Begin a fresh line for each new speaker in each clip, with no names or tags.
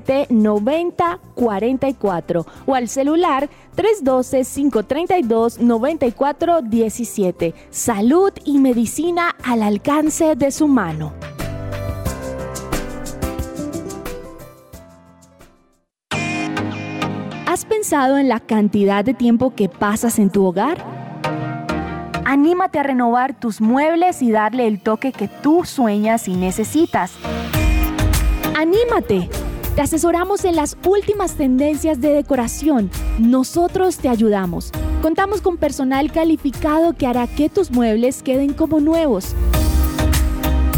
601-337-9044 o al celular 312-532-9417. Salud y medicina al alcance de su mano. ¿Has pensado en la cantidad de tiempo que pasas en tu hogar? Anímate a renovar tus muebles y darle el toque que tú sueñas y necesitas. ¡Anímate! Te asesoramos en las últimas tendencias de decoración. Nosotros te ayudamos. Contamos con personal calificado que hará que tus muebles queden como nuevos.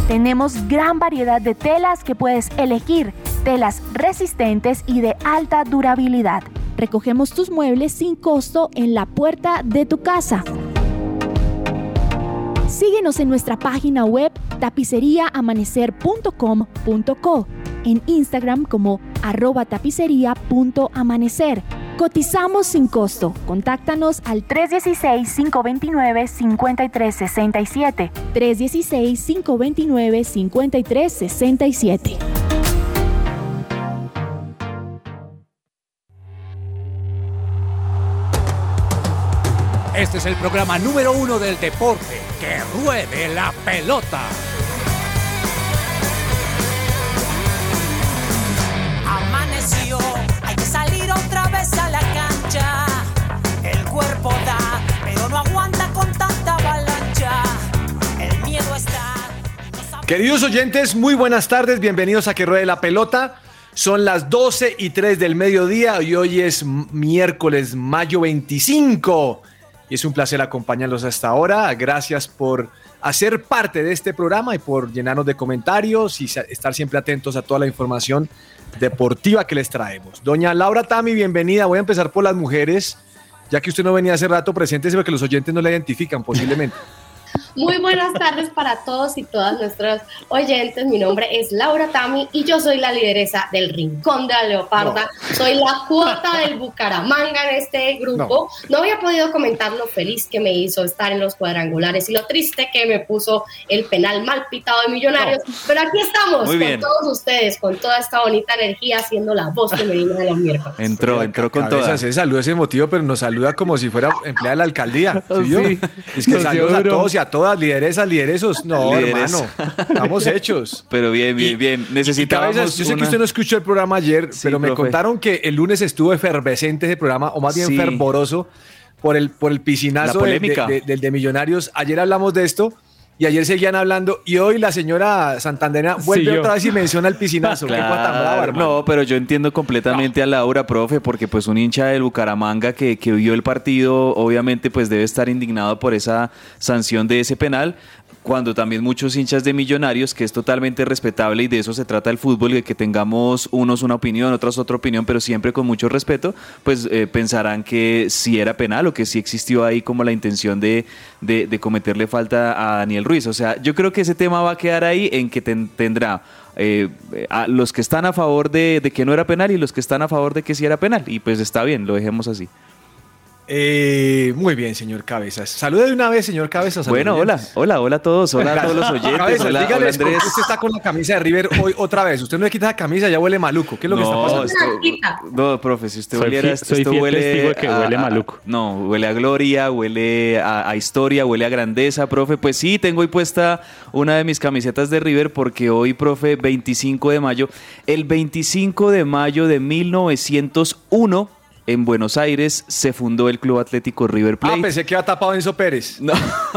Tenemos gran variedad de telas que puedes elegir, telas resistentes y de alta durabilidad. Recogemos tus muebles sin costo en la puerta de tu casa. Síguenos en nuestra página web tapiceriaamanecer.com.co, en Instagram como arroba tapicería.amanecer. Cotizamos sin costo. Contáctanos al 316-529-5367. 316-529-5367.
Este es el programa número uno del deporte. ¡Que ruede la pelota!
Pero no aguanta con tanta avalancha. El miedo está.
Queridos oyentes, muy buenas tardes, bienvenidos a Que Ruede la Pelota. Son las 12 y 3 del mediodía y hoy es miércoles, mayo 25. Y es un placer acompañarlos hasta ahora. Gracias por hacer parte de este programa y por llenarnos de comentarios y estar siempre atentos a toda la información deportiva que les traemos. Doña Laura Tami, bienvenida. Voy a empezar por las mujeres, ya que usted no venía hace rato, preséntese porque los oyentes no la identifican posiblemente.
Muy buenas tardes para todos y todas nuestros oyentes. Mi nombre es Laura Tami y yo soy la lideresa del Rincón de la Leoparda. Soy la cuota del Bucaramanga en este grupo. No. había podido comentar lo feliz que me hizo estar en los cuadrangulares y lo triste que me puso el penal mal pitado de Millonarios. Pero aquí estamos con todos ustedes, con toda esta bonita energía, haciendo la voz femenina de los miércoles.
Entró, entró con todas. Se saluda ese motivo, pero nos saluda como si fuera empleada de la alcalía. ¿sí Es que saluda a todos y a todas, lideresas, lideresos. No, hermano, estamos hechos.
Pero bien, bien, bien. Necesitábamos
Yo sé que usted no escuchó el programa ayer, pero me contaron que el lunes estuvo efervescente ese programa, o más bien fervoroso, por el, por el piscinazo del de, de Millonarios. Ayer hablamos de esto. Y ayer seguían hablando y hoy la señora Santandena vuelve otra vez y menciona el piscinazo.
no, pero yo entiendo completamente a Laura, profe, porque pues un hincha del Bucaramanga que, que vio el partido, obviamente pues debe estar indignado por esa sanción de ese penal cuando también muchos hinchas de millonarios, que es totalmente respetable y de eso se trata el fútbol, de que tengamos unos una opinión, otros otra opinión, pero siempre con mucho respeto, pues eh, pensarán que sí era penal o que sí existió ahí como la intención de, de, cometerle falta a Daniel Ruiz. O sea, yo creo que ese tema va a quedar ahí en que tendrá eh, los que están a favor de, de que no era penal y los que están a favor de que sí era penal. Y pues está bien, lo dejemos así.
Eh, muy bien, señor Cabezas. Salude de una vez, señor Cabezas.
Bueno, hola, hola, hola a todos, hola a todos los oyentes,
Cabezas,
hola,
dígales
hola
por qué
Andrés.
Usted está con la camisa de River hoy otra vez. Usted no le quita la camisa, ya huele maluco. ¿Qué es lo que está
No,
pasando?
esto- no, profe, si usted
Soy
oliera
fi-
esto, huele
testigo de que
a-
huele
a-
maluco.
No, huele a gloria, huele a, a historia, huele a grandeza, profe. Pues sí, tengo hoy puesta una de mis camisetas de River porque hoy, profe, 25 de mayo, el 25 de mayo de 1901 en Buenos Aires se fundó el Club Atlético River
Ah,
Plate.
pensé que iba tapado Enzo Pérez.
No,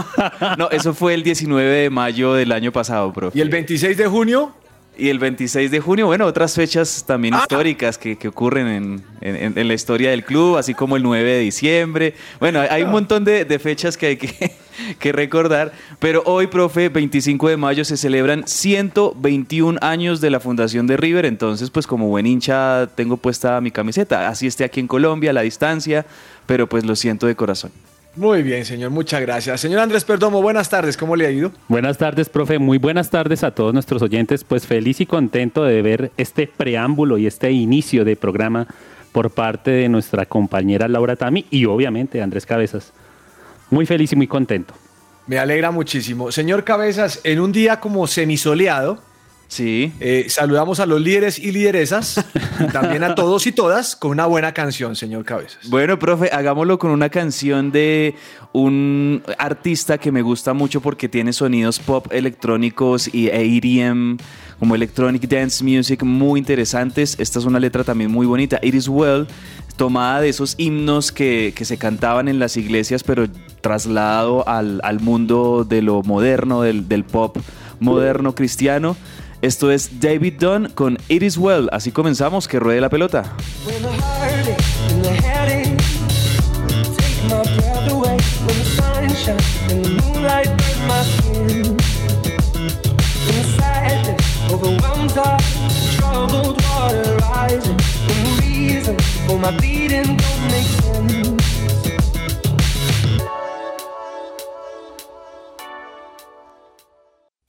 no, eso fue el 19 de mayo del año pasado, profe.
Y el 26 de junio,
Y el 26 de junio, bueno, otras fechas también
Ah.
históricas que, que ocurren en, en- en la historia del club, así como el 9 de diciembre. Bueno, hay, hay un montón de, de fechas que hay que, que recordar, pero hoy, profe, 25 de mayo se celebran 121 años de la fundación de River, entonces pues como buen hincha tengo puesta mi camiseta, así esté aquí en Colombia, a la distancia, pero pues lo siento de corazón.
Muy bien, señor, muchas gracias. Señor Andrés Perdomo, buenas tardes, ¿cómo le ha ido?
Buenas tardes, profe. Muy buenas tardes a todos nuestros oyentes. Pues feliz y contento de ver este preámbulo y este inicio de programa por parte de nuestra compañera Laura Tami y obviamente Andrés Cabezas. Muy feliz y muy contento.
Me alegra muchísimo. Señor Cabezas, en un día como semisoleado,
Sí.
eh, saludamos a los líderes y lideresas, y también a todos y todas, con una buena canción, señor Cabezas.
Bueno, profe, hagámoslo con una canción de un artista que me gusta mucho porque tiene sonidos pop electrónicos y e EDM, como Electronic Dance Music, muy interesantes. Esta es una letra también muy bonita. It is Well, tomada de esos himnos que, que se cantaban en las iglesias, pero trasladado al, al mundo de lo moderno, del, del pop moderno cristiano. Esto es David Dunn con It is Well. Así comenzamos, que ruede la pelota.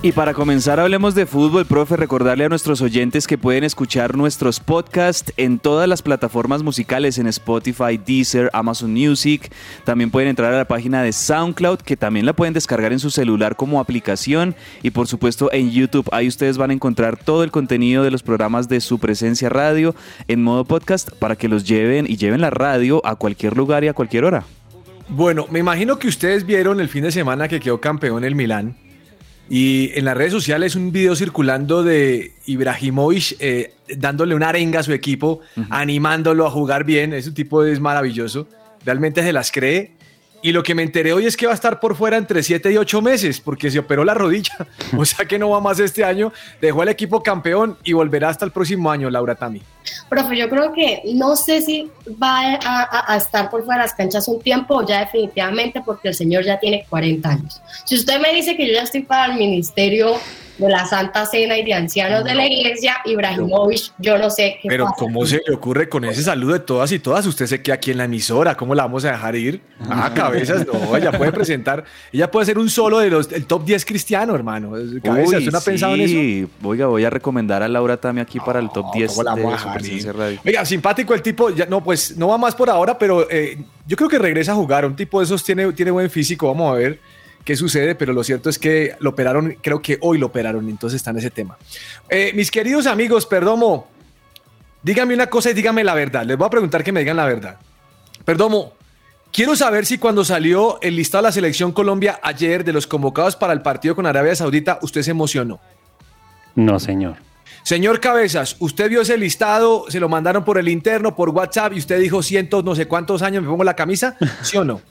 Y para comenzar, hablemos de fútbol, profe. Recordarle a nuestros oyentes que pueden escuchar nuestros podcasts en todas las plataformas musicales, en Spotify, Deezer, Amazon Music. También pueden entrar a la página de SoundCloud, que también la pueden descargar en su celular como aplicación. Y por supuesto en YouTube. Ahí ustedes van a encontrar todo el contenido de los programas de su presencia radio en modo podcast para que los lleven y lleven la radio a cualquier lugar y a cualquier hora.
Bueno, me imagino que ustedes vieron el fin de semana que quedó campeón el Milán. Y en las redes sociales un video circulando de Ibrahimovic eh, dándole una arenga a su equipo, animándolo a jugar bien. Ese tipo es maravilloso. Realmente se las cree. Y lo que me enteré hoy es que va a estar por fuera entre 7 y 8 meses porque se operó la rodilla. O sea que no va más este año. Dejó al equipo campeón y volverá hasta el próximo año, Laura Tami.
Profe, yo creo que no sé si va a, a- estar por fuera de las canchas un tiempo ya definitivamente porque el señor ya tiene 40 años. Si usted me dice que yo ya estoy para el ministerio de la Santa Cena y de ancianos de la iglesia, Ibrahimovic, yo no sé qué
Pero
pasa.
¿cómo se le ocurre con ese saludo de todas y todas? Usted se queda aquí en la emisora, ¿cómo la vamos a dejar ir? Ah, cabezas, no, ella puede presentar, ella puede ser un solo de los, el top 10 cristiano, hermano. Cabezas,
Uy,
¿usted no ha pensado en eso?
sí. Oiga, voy a recomendar a Laura Tami aquí para el top 10
¿cómo la
de radio.
Oiga, simpático el tipo, ya, no, pues no va más por ahora, pero eh, yo creo que regresa a jugar. Un tipo de esos tiene, tiene buen físico, vamos a ver qué sucede, pero lo cierto es que lo operaron, creo que hoy lo operaron, entonces está en ese tema. Eh, mis queridos amigos, Perdomo, dígame una cosa y dígame la verdad. Les voy a preguntar que me digan la verdad. Perdomo, quiero saber si cuando salió el listado de la selección Colombia ayer de los convocados para el partido con Arabia Saudita, usted se emocionó.
No, señor.
Señor Cabezas, usted vio ese listado, se lo mandaron por el interno, por WhatsApp, y usted dijo cientos, no sé cuántos años me pongo la camisa, ¿sí o no?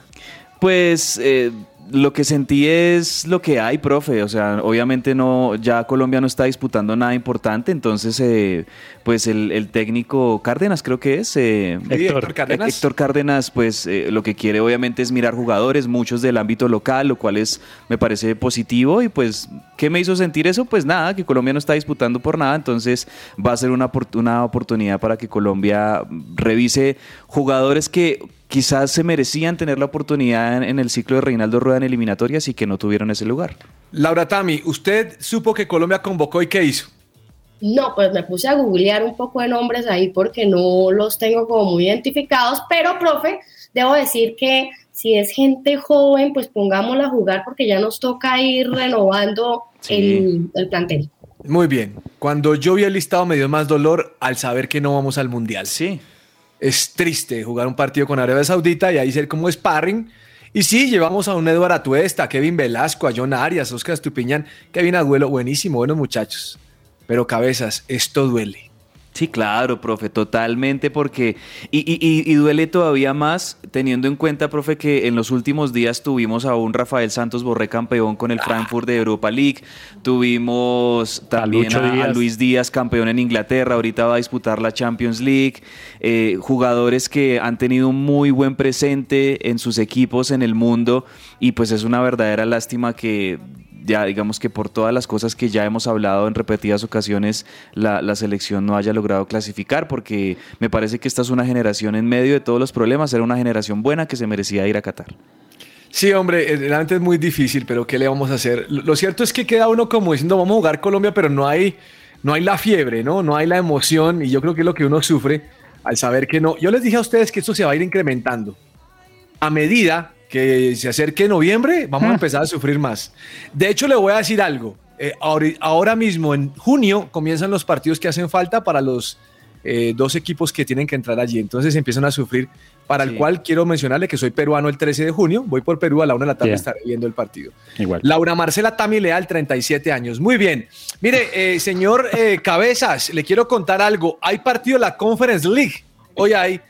Pues eh, lo que sentí es lo que hay, profe. O sea, obviamente no, ya Colombia no está disputando nada importante, entonces, eh, pues el, el técnico Cárdenas creo que es. eh,
Héctor Cárdenas.
Héctor Cárdenas, pues eh, lo que quiere obviamente es mirar jugadores, muchos del ámbito local, lo cual es, me parece positivo. Y pues, ¿qué me hizo sentir eso? Pues nada, que Colombia no está disputando por nada, entonces va a ser una oportunidad para que Colombia revise jugadores que quizás se merecían tener la oportunidad en, el ciclo de Reinaldo Rueda en eliminatorias y que no tuvieron ese lugar.
Laura Tami, usted supo que Colombia convocó y qué hizo.
No, pues me puse a googlear un poco de nombres ahí porque no los tengo como muy identificados, pero profe, debo decir que si es gente joven, pues pongámosla a jugar porque ya nos toca ir renovando el, el plantel.
Muy bien. Cuando yo vi el listado me dio más dolor al saber que no vamos al Mundial.
Sí.
Es triste jugar un partido con Arabia Saudita y ahí ser como sparring. Y sí, llevamos a un Eduardo Atuesta, Kevin Velasco, a John Arias, Oscar Estupiñán, Kevin Agüelo, buenísimo, buenos muchachos. Pero cabezas, esto duele.
Sí, claro, profe, totalmente, porque. Y, y- y- y duele todavía más teniendo en cuenta, profe, que en los últimos días tuvimos a un Rafael Santos Borré campeón con el Frankfurt de Europa League. Tuvimos también a. Luis Díaz, campeón en Inglaterra. Ahorita va a disputar la Champions League. Eh, jugadores que han tenido un muy buen presente en sus equipos en el mundo. Y pues es una verdadera lástima que ya digamos que por todas las cosas que ya hemos hablado en repetidas ocasiones, la, selección no haya logrado clasificar, porque me parece que esta es una generación en medio de todos los problemas, era una generación buena que se merecía ir a Qatar.
Sí, hombre, eh, realmente es muy difícil, pero ¿qué le vamos a hacer? Lo cierto es que queda uno como diciendo, vamos a jugar Colombia, pero no hay, no hay la fiebre, ¿no? No hay la emoción y yo creo que es lo que uno sufre al saber que no. Yo les dije a ustedes que esto se va a ir incrementando. A medida que se acerque noviembre, vamos a empezar a sufrir más. De hecho, le voy a decir algo. Eh, ahora mismo, en junio, comienzan los partidos que hacen falta para los eh, dos equipos que tienen que entrar allí. Entonces empiezan a sufrir, para el cual quiero mencionarle que soy peruano el 13 de junio. Voy por Perú a la una de la tarde,
Bien.
estaré viendo el partido.
Igual.
Laura Marcela Tami Leal, 37 años. Muy bien. Mire, eh, señor Cabezas, le quiero contar algo. Hay partido de la Conference League. Hoy hay.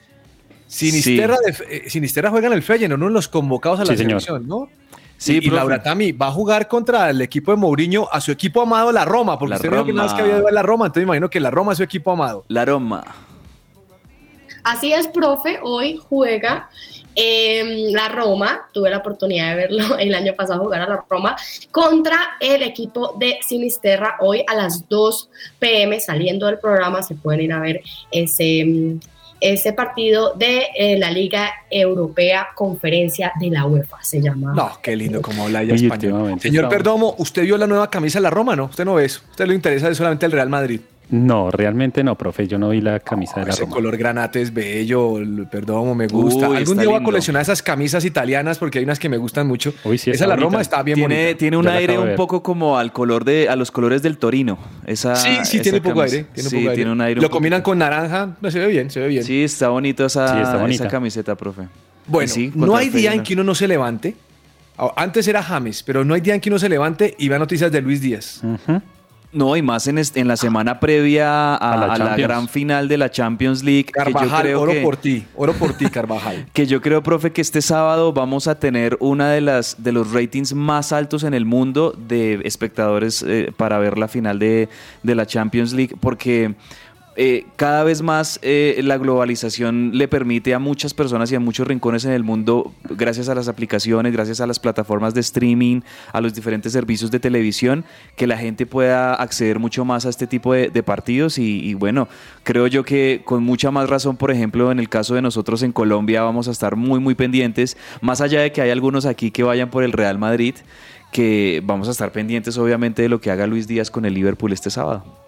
Sinisterra, de, eh, Sinisterra juega en el Feyenoord, uno de los convocados a la
Sí, señor.
selección, ¿no?
Sí,
y. Laura Tami va a jugar contra el equipo de Mourinho, a su equipo amado, la Roma, porque
La
usted dijo que nada más que
Roma.
había ido a la Roma, entonces me imagino que la Roma es su equipo amado.
La Roma.
Así es, profe, hoy juega em, la Roma, tuve la oportunidad de verlo el año pasado jugar a la Roma, contra el equipo de Sinisterra, hoy a las 2 pm, saliendo del programa, se pueden ir a ver ese, em, ese partido de eh, la Liga Europea Conferencia de la UEFA, se llama.
No, qué lindo como habla ella español. Señor Perdomo, ¿usted vio la nueva camisa de la Roma, no? Usted no ve eso. Usted le interesa solamente el Real Madrid.
No, realmente no, profe. Yo no vi la camisa de la
Ese
Roma.
color granate es bello, el- perdón, me gusta.
Uy,
Algún día voy a coleccionar esas camisas italianas porque hay unas que me gustan mucho.
Uy, sí,
Esa la
bonita.
Roma está bien
Tiene,
bonita.
tiene un aire un poco como al color de, a los colores del Torino. Esa,
Sí, sí,
esa
tiene un poco aire. Tiene un
sí,
poco aire.
tiene un aire.
Lo combinan con naranja, no, se ve bien, se ve bien.
Sí, está bonito esa,
Sí, está bonita.
esa camiseta, profe.
Bueno,
sí,
no hay día en que uno no se levante. Ah, Antes era James, pero no hay día en que uno se levante y vea noticias de Luis Díaz.
Ujú.
No, y más en, est- en la semana previa a,
A la
a la
Champions.
gran final de la Champions League. que yo
Carvajal,
creo
oro
que-
por ti, oro por ti, Carvajal.
que yo creo, profe, que este sábado vamos a tener una de las de los ratings más altos en el mundo de espectadores eh, para ver la final de, de la Champions League, porque eh, cada vez más eh, la globalización le permite a muchas personas y a muchos rincones en el mundo, gracias a las aplicaciones, gracias a las plataformas de streaming, a los diferentes servicios de televisión, que la gente pueda acceder mucho más a este tipo de, partidos y, y bueno, creo yo que con mucha más razón, por ejemplo, en el caso de nosotros en Colombia vamos a estar muy, muy pendientes, más allá de que hay algunos aquí que vayan por el Real Madrid, que vamos a estar pendientes obviamente de lo que haga Luis Díaz con el Liverpool este sábado.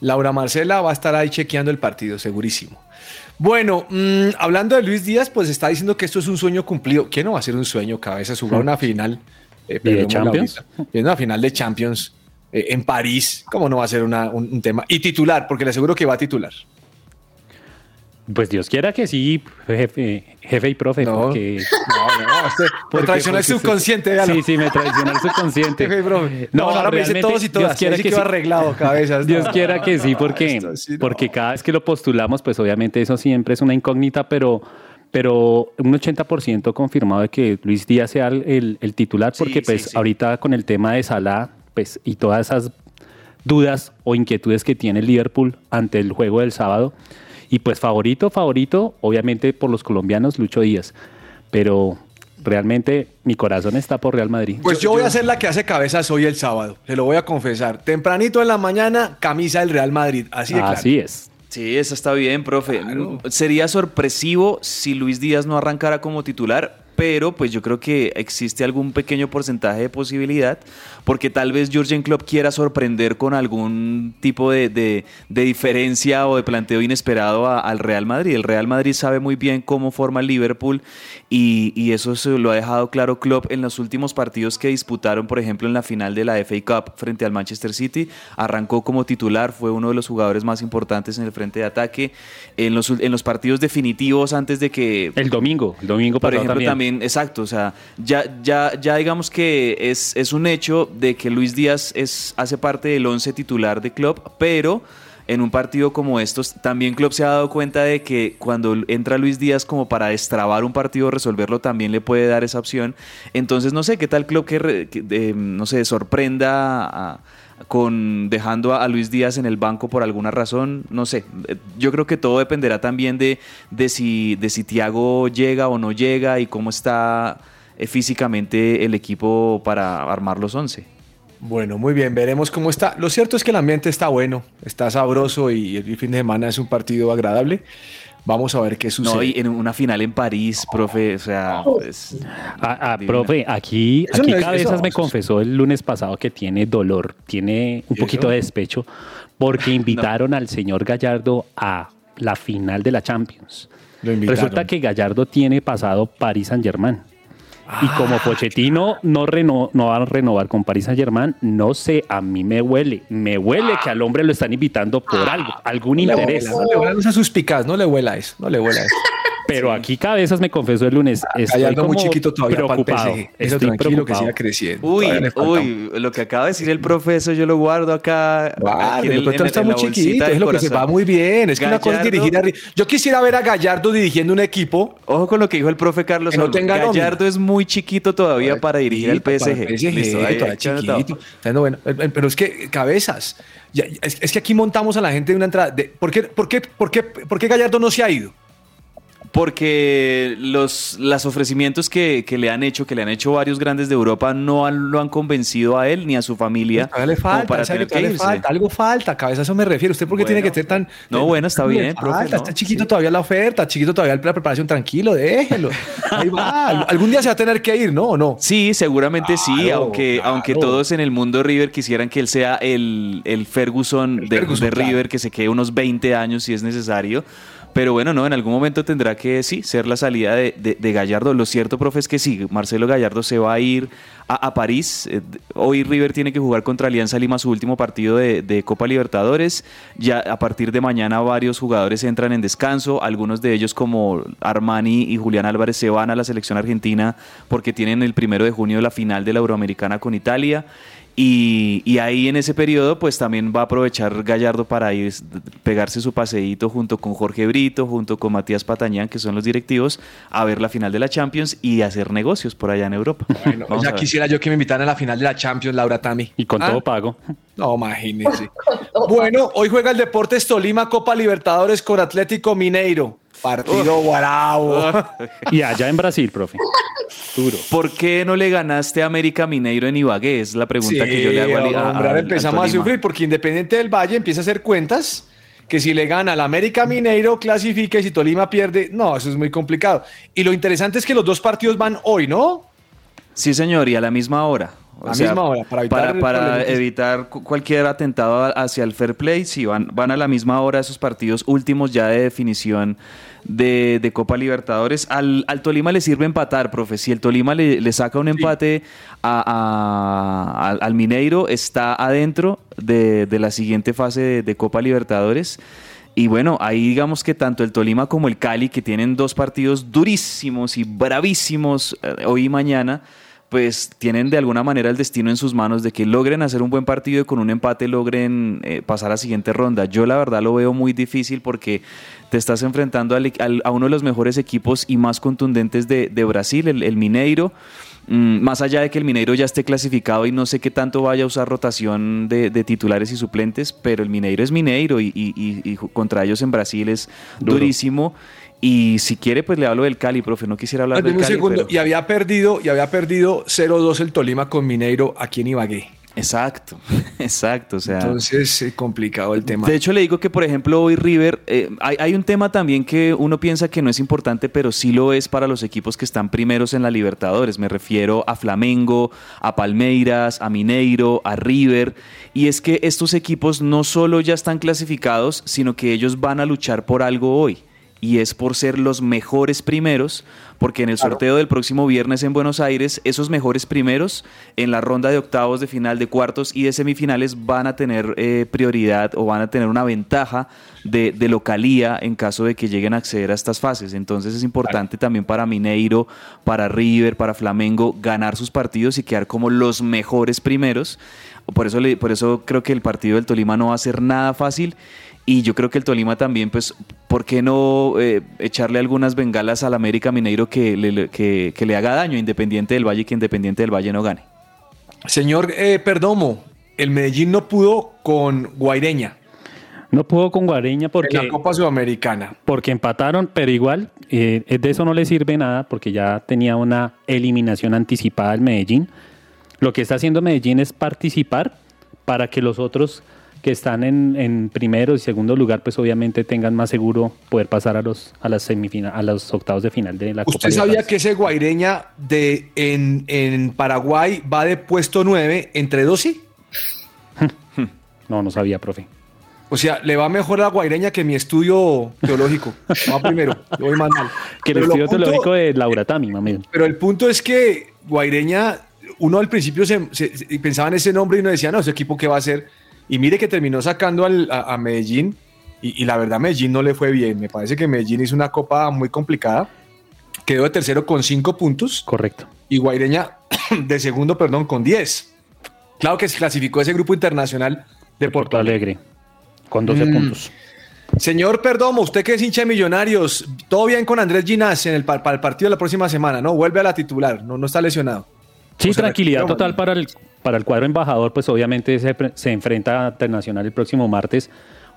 Laura Marcela va a estar ahí chequeando el partido, segurísimo. Bueno, mm, hablando de Luis Díaz, pues está diciendo que esto es un sueño cumplido. ¿Qué no va a ser un sueño? Cabeza, jugar una final. eh,
¿Y de Champions?
Una final de Champions eh, en París. ¿Cómo no va a ser una- un, un tema? Y titular, porque le aseguro que va a titular.
Pues Dios quiera que sí, jefe, jefe y profe,
No.
porque...
No, no, usted
porque-
me traiciona el subconsciente.
Sí, sí, me traiciona el subconsciente.
Jefe, bro. No, ahora me dice todos y todas.
Dios quiera que
que
sí.
arreglado, cabezas.
Dios quiera que sí, porque,
esto sí, no.
porque cada vez que lo postulamos, pues obviamente eso siempre es una incógnita, pero, pero un 80% confirmado de que Luis Díaz sea el, el- el titular, porque
Sí,
pues ahorita con el tema de Salah pues, y todas esas dudas o inquietudes que tiene Liverpool ante el juego del sábado, y pues favorito, favorito, obviamente por los colombianos, Lucho Díaz, pero realmente mi corazón está por Real Madrid.
Pues yo, voy a hacer la que hace cabezas hoy el sábado, se lo voy a confesar. Tempranito en la mañana, camisa del Real Madrid, así de claro.
Así es.
Sí, eso está bien, profe. Sería sorpresivo si Luis Díaz no arrancara como titular, pero pues yo creo que existe algún pequeño porcentaje de posibilidad, porque tal vez Jurgen Klopp quiera sorprender con algún tipo de, de- de diferencia o de planteo inesperado a- al Real Madrid. El Real Madrid sabe muy bien cómo forma el Liverpool y, y eso se lo ha dejado claro Klopp en los últimos partidos que disputaron, por ejemplo, en la final de la FA Cup frente al Manchester City. Arrancó como titular, fue uno de los jugadores más importantes en el frente de ataque. En los, en los partidos definitivos antes de que...
El domingo, el domingo
Por ejemplo,
también.
también, exacto, o sea, ya, ya, ya digamos que es, es un hecho de que Luis Díaz es, hace parte del once titular de Klopp, pero en un partido como estos, también Klopp se ha dado cuenta de que cuando entra Luis Díaz como para destrabar un partido, resolverlo, también le puede dar esa opción. Entonces, no sé, ¿qué tal Klopp que, eh, no sé, sorprenda con dejando a, Luis Díaz en el banco por alguna razón, no sé. Yo creo que todo dependerá también de, de si de si Thiago llega o no llega y cómo está físicamente el equipo para armar los 11.
Bueno, muy bien, veremos cómo está. Lo cierto es que el ambiente está bueno, está sabroso y el fin de semana es un partido agradable. Vamos a ver qué sucede.
No, y en una final en París, profe, o sea,
Ah, ah, profe, aquí,
Eso
aquí
no es-
Cabezas
eso-
me confesó el lunes pasado que tiene dolor, tiene un
¿Y
poquito
eso?
de despecho, porque invitaron al señor Gallardo a la final de la Champions.
Lo invitaron.
Resulta que Gallardo tiene pasado Paris Saint Germain. Y como
Ah.
Pochettino no, reno- no va a renovar con Paris Saint Germain, no sé, a mí me huele, me huele que al hombre lo están invitando por algo, algún
No le
interés.
huela, no le huela, no sea suspicaz, no le huela eso, no le huela eso.
Pero aquí Cabezas me confesó el lunes, estoy
Gallardo muy
como
chiquito todavía para el
preocupado.
PSG. Eso
estoy
tranquilo que
preocupado.
siga creciendo.
Uy, uy, lo que acaba de decir el profe, eso yo lo guardo acá. En el- en-
está
en
muy chiquito, es lo que se va muy bien. Es que una cosa es dirigir arriba. Yo quisiera ver a Gallardo dirigiendo un equipo.
Ojo con lo que dijo el profe Carlos
Que no tenga.
Gallardo es muy chiquito todavía para dirigir al
para
PSG.
el
Listo,
todavía chiquito. Bueno, pero es que cabezas. Ya- es, es que aquí montamos a la gente de una entrada. de- ¿por, qué, por, qué, por, qué, ¿Por qué Gallardo no se ha ido?
Porque los, los ofrecimientos que, que le han hecho, que le han hecho varios grandes de Europa, no han- lo han convencido a él ni a su familia
le falta,
para tener que
falta, algo falta, cabeza, a eso me refiero. ¿Usted por qué tiene que ser tan...
No, bueno, está bien, profe,
falta,
no,
está chiquito todavía la oferta, chiquito todavía la preparación, tranquilo, déjelo. Ahí va, al- algún día se va a tener que ir, ¿no? ¿O no?
Sí, seguramente sí, aunque,
claro.
aunque todos en el mundo River quisieran que él sea el, el Ferguson, de,
Ferguson,
de
claro.
River, que se quede unos 20 años si es necesario. Pero bueno, no, en algún momento tendrá que sí ser la salida de, Gallardo. Lo cierto, profe, es que sí, Marcelo Gallardo se va a ir a, a París. Eh, Hoy River tiene que jugar contra Alianza Lima su último partido de, de Copa Libertadores. Ya a partir de mañana varios jugadores entran en descanso. Algunos de ellos como Armani y Julián Álvarez se van a la selección argentina porque tienen el primero de junio la final de la Euroamericana con Italia. Y, y ahí en ese periodo, pues también va a aprovechar Gallardo para ir pegarse su paseíto junto con Jorge Brito, junto con Matías Patañán, que son los directivos, a ver la final de la Champions y hacer negocios por allá en Europa.
Bueno, ya quisiera yo que me invitaran a la final de la Champions, Laura Tami.
Y con
¿Ah?
todo pago.
No, imagínense. bueno, hoy juega el Deportes Tolima Copa Libertadores con Atlético Mineiro. Partido guarabo.
Y allá en Brasil, profe. Duro.
¿Por qué no le ganaste a América Mineiro en Ibagué? Es la pregunta que yo le hago a, a-
ahora
al-
empezamos a sufrir porque Independiente del Valle empieza a hacer cuentas que si le gana al América Mineiro clasifica y si Tolima pierde, no, eso es muy complicado. Y lo interesante es que los dos partidos van hoy, ¿no?
Sí, señor, y a la misma hora. O
A
sea,
misma hora, para evitar
para, evitar cu- cualquier atentado a- hacia el fair play, sí, van, van a la misma hora esos partidos últimos ya de definición de, de Copa Libertadores. Al, al Tolima le sirve empatar, profe. Si el Tolima le, le saca un empate a- a- al, al Mineiro, está adentro de, de la siguiente fase de, de Copa Libertadores. Y bueno, ahí digamos que tanto el Tolima como el Cali, que tienen dos partidos durísimos y bravísimos eh, hoy y mañana, pues tienen de alguna manera el destino en sus manos de que logren hacer un buen partido y con un empate logren eh, pasar a siguiente ronda. Yo la verdad lo veo muy difícil porque te estás enfrentando al- al- a uno de los mejores equipos y más contundentes de, de Brasil, el, el Mineiro. Mm, más allá de que el Mineiro ya esté clasificado y no sé qué tanto vaya a usar rotación de, de titulares y suplentes, pero el Mineiro es Mineiro y, y- y- y ju- contra ellos en Brasil es
Duro.
durísimo. Y si quiere, pues le hablo del Cali, profe. No quisiera hablar del
un
Cali.
segundo.
pero-
Y había perdido, y había perdido 0-2 el Tolima con Mineiro aquí en Ibagué.
Exacto, exacto. O sea,
Entonces, eh, complicado el tema.
De hecho, le digo que, por ejemplo, hoy River, eh, hay, hay un tema también que uno piensa que no es importante, pero sí lo es para los equipos que están primeros en la Libertadores. Me refiero a Flamengo, a Palmeiras, a Mineiro, a River. Y es que estos equipos no solo ya están clasificados, sino que ellos van a luchar por algo hoy. Y es por ser los mejores primeros, porque en el sorteo del próximo viernes en Buenos Aires, esos mejores primeros en la ronda de octavos, de final, de cuartos y de semifinales van a tener eh, prioridad o van a tener una ventaja de, localía en caso de que lleguen a acceder a estas fases. Entonces es importante también para Mineiro, para River, para Flamengo, ganar sus partidos y quedar como los mejores primeros. Por eso, por eso creo que el partido del Tolima no va a ser nada fácil. Y yo creo que el Tolima también, pues, ¿por qué no eh, echarle algunas bengalas al América Mineiro que le, que le haga daño, Independiente del Valle, que Independiente del Valle no gane?
Señor eh, Perdomo, el Medellín no pudo con Guaireña
No pudo con Guareña porque,
en la Copa Sudamericana.
porque empataron, pero igual eh, de eso no le sirve nada porque ya tenía una eliminación anticipada el Medellín. Lo que está haciendo Medellín es participar para que los otros que están en, en primero y segundo lugar, pues obviamente tengan más seguro poder pasar a los a las semifinales, a los octavos de final de la Copa
¿Usted sabía que ese Guaireña de, en, en Paraguay va de puesto 9 entre 12?
No, no sabía, profe.
O sea, le va mejor a la Guaireña que mi estudio teológico. Va primero, yo voy más mal.
Que el
Pero
estudio
punto-
teológico de Laura Tami, mami.
Pero el punto es que Guaireña, uno al principio se, se- se- pensaba en ese nombre y uno decía, no, ese equipo qué va a hacer. Y mire que terminó sacando al- a, a Medellín y, y la verdad Medellín no le fue bien. Me parece que Medellín hizo una copa muy complicada. Quedó de tercero con cinco puntos.
Correcto.
Y Guaireña de segundo, perdón, con 10. Claro que se clasificó ese grupo internacional de Porto
Alegre, con 12
Mm.
puntos.
Señor Perdomo, usted que es hincha de Millonarios, todo bien con Andrés Ginás en el, pa- para el partido de la próxima semana, ¿no? Vuelve a la titular, no, no está lesionado.
Sí,
O sea,
tranquilidad total para el, para el cuadro embajador, pues obviamente se, se enfrenta a Internacional el próximo martes,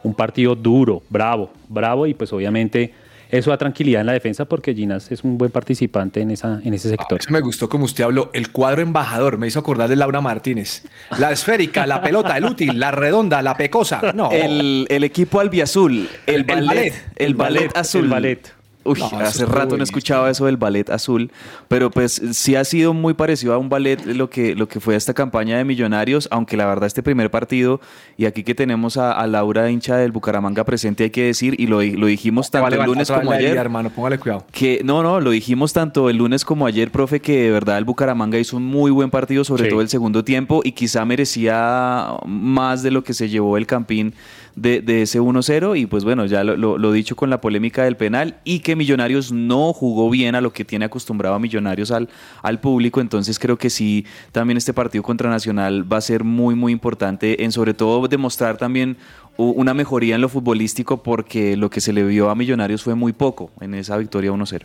un partido duro, bravo, bravo y pues obviamente eso da tranquilidad en la defensa porque Ginas es un buen participante en, esa, en ese sector.
Eso me gustó como usted habló, el cuadro embajador, me hizo acordar de Laura Martínez. La esférica, la pelota, el útil, la redonda, la pecosa. No,
El, el equipo albiazul, el,
El
ballet,
ballet.
el
El
ballet
ballet,
azul.
el ballet.
Uy,
No,
hace rato no
buenísimo.
escuchaba eso del ballet azul, pero pues sí ha sido muy parecido a un ballet lo que, lo que fue esta campaña de Millonarios, aunque la verdad este primer partido, y aquí que tenemos a, a Laura hincha del Bucaramanga presente, hay que decir, y lo, lo dijimos tanto el lunes como
la herida,
ayer,
hermano, póngale cuidado.
que no, no, lo dijimos tanto el lunes como ayer, profe, que de verdad el Bucaramanga hizo un muy buen partido, sobre
Sí.
todo el segundo tiempo, y quizá merecía más de lo que se llevó el Campín de, de ese 1-0, y pues bueno, ya lo, lo- dicho con la polémica del penal, y que Millonarios no jugó bien a lo que tiene acostumbrado a Millonarios al, al público, entonces creo que sí, también este partido contra Nacional va a ser muy, muy importante en sobre todo demostrar también una mejoría en lo futbolístico, porque lo que se le vio a Millonarios fue muy poco en esa victoria 1-0.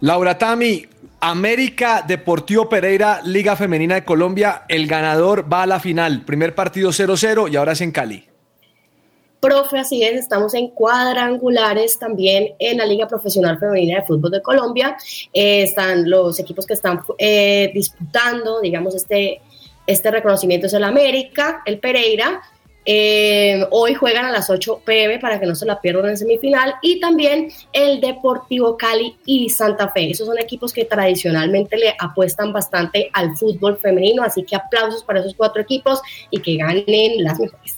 Laura Tami, América Deportivo Pereira, Liga Femenina de Colombia, el ganador va a la final. Primer partido 0-0 y ahora es en Cali.
Profe, así es, estamos en cuadrangulares también en la Liga Profesional Femenina de Fútbol de Colombia. Eh, están los equipos que están eh, disputando, digamos, este, este reconocimiento es el América, el Pereira. Eh, hoy juegan a las 8 pm para que no se la pierdan en semifinal. Y también el Deportivo Cali y Santa Fe. Esos son equipos que tradicionalmente le apuestan bastante al fútbol femenino. Así que aplausos para esos cuatro equipos y que ganen las mejores.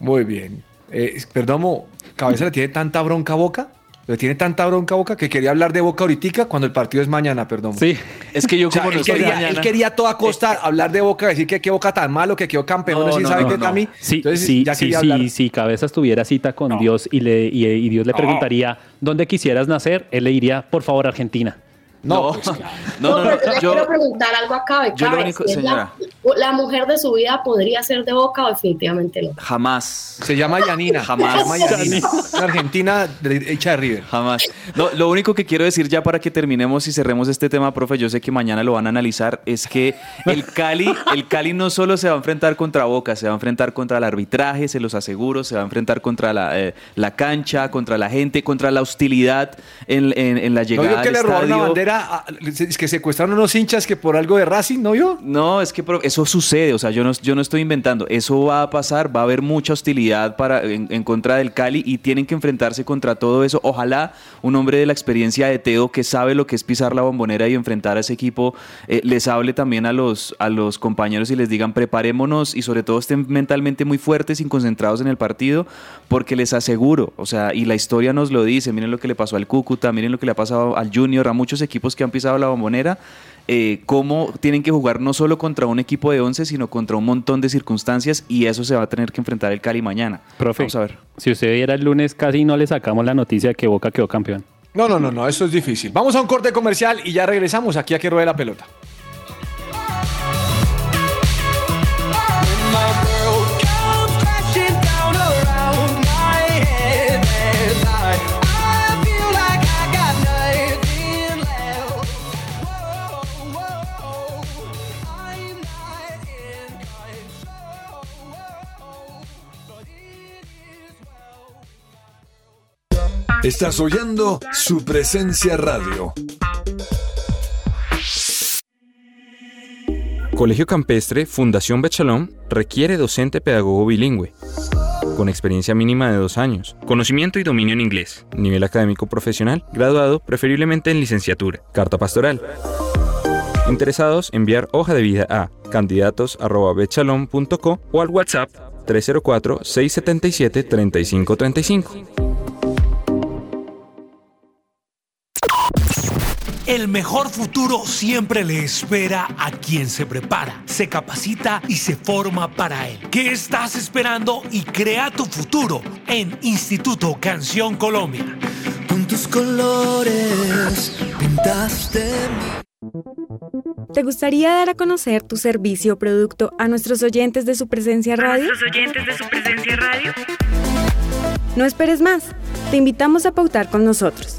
Muy bien. Eh, perdón, cabeza le tiene tanta bronca a boca. Le tiene tanta bronca a boca que quería hablar de boca ahorita cuando el partido es mañana, perdón.
Sí,
Es que yo
O sea,
como no
él, quería,
mañana-
él quería a toda costa hablar de boca, decir que qué boca tan malo, que quedó campeón,
No,
así
no,
sabe
no,
qué
no.
Tami.
Sí,
Entonces,
sí,
ya
sí, sí, si Cabezas tuviera cita con
No.
Dios y, le, y, y Dios le
No.
preguntaría dónde quisieras nacer, él le diría, por favor, Argentina.
No,
No,
pues, claro.
no, no, no,
pero yo,
yo-
quiero preguntar algo acá,
yo lo único- señora.
La, la mujer de su vida podría ser de Boca o definitivamente no.
Jamás.
Se llama Yanina.
Jamás.
Se llama Yanina. Argentina de- hecha de River.
Jamás. No, lo único que quiero decir ya para que terminemos y cerremos este tema, profe, yo sé que mañana lo van a analizar, es que el Cali, el Cali no solo se va a enfrentar contra Boca, se va a enfrentar contra el arbitraje, se los aseguro, se va a enfrentar contra la, eh, la cancha, contra la gente, contra la hostilidad en, en- en la
¿No
llegada
que
al
le robaron una
estadio.
Bandera? a- es que secuestraron unos hinchas que por algo de Racing, ¿no vio?
No, es que eso sucede, o sea, yo no, yo no estoy inventando, eso va a pasar, va a haber mucha hostilidad para, en, en contra del Cali y tienen que enfrentarse contra todo eso. Ojalá un hombre de la experiencia de Teo que sabe lo que es pisar la bombonera y enfrentar a ese equipo, eh, les hable también a los, a los compañeros y les digan preparémonos y sobre todo estén mentalmente muy fuertes y concentrados en el partido, porque les aseguro, o sea, y la historia nos lo dice, miren lo que le pasó al Cúcuta, miren lo que le ha pasado al Junior, a muchos equipos que han pisado la bombonera, eh, cómo tienen que jugar no solo contra un equipo de 11, sino contra un montón de circunstancias y eso se va a tener que enfrentar el Cali mañana.
Profe,
Vamos a ver.
si usted viera el lunes, casi no le sacamos la noticia de que Boca quedó campeón.
No, no, no, no, eso es difícil. Vamos a un corte comercial y ya regresamos aquí a que ruede la pelota.
Estás oyendo su presencia radio.
Colegio Campestre Fundación Bechalón requiere docente pedagogo bilingüe, con experiencia mínima de dos años, conocimiento y dominio en inglés, nivel académico profesional, graduado preferiblemente en licenciatura, carta pastoral. Interesados, enviar hoja de vida a candidatos.bechalón.co o al WhatsApp 304-677-3535.
El mejor futuro siempre le espera a quien se prepara, se capacita y se forma para él. ¿Qué estás esperando y crea tu futuro en Instituto Canción Colombia?
Con tus colores pintaste
¿Te gustaría dar a conocer tu servicio o producto a nuestros oyentes de su presencia radio?
nuestros oyentes de su presencia radio?
No esperes más. Te invitamos a pautar con nosotros.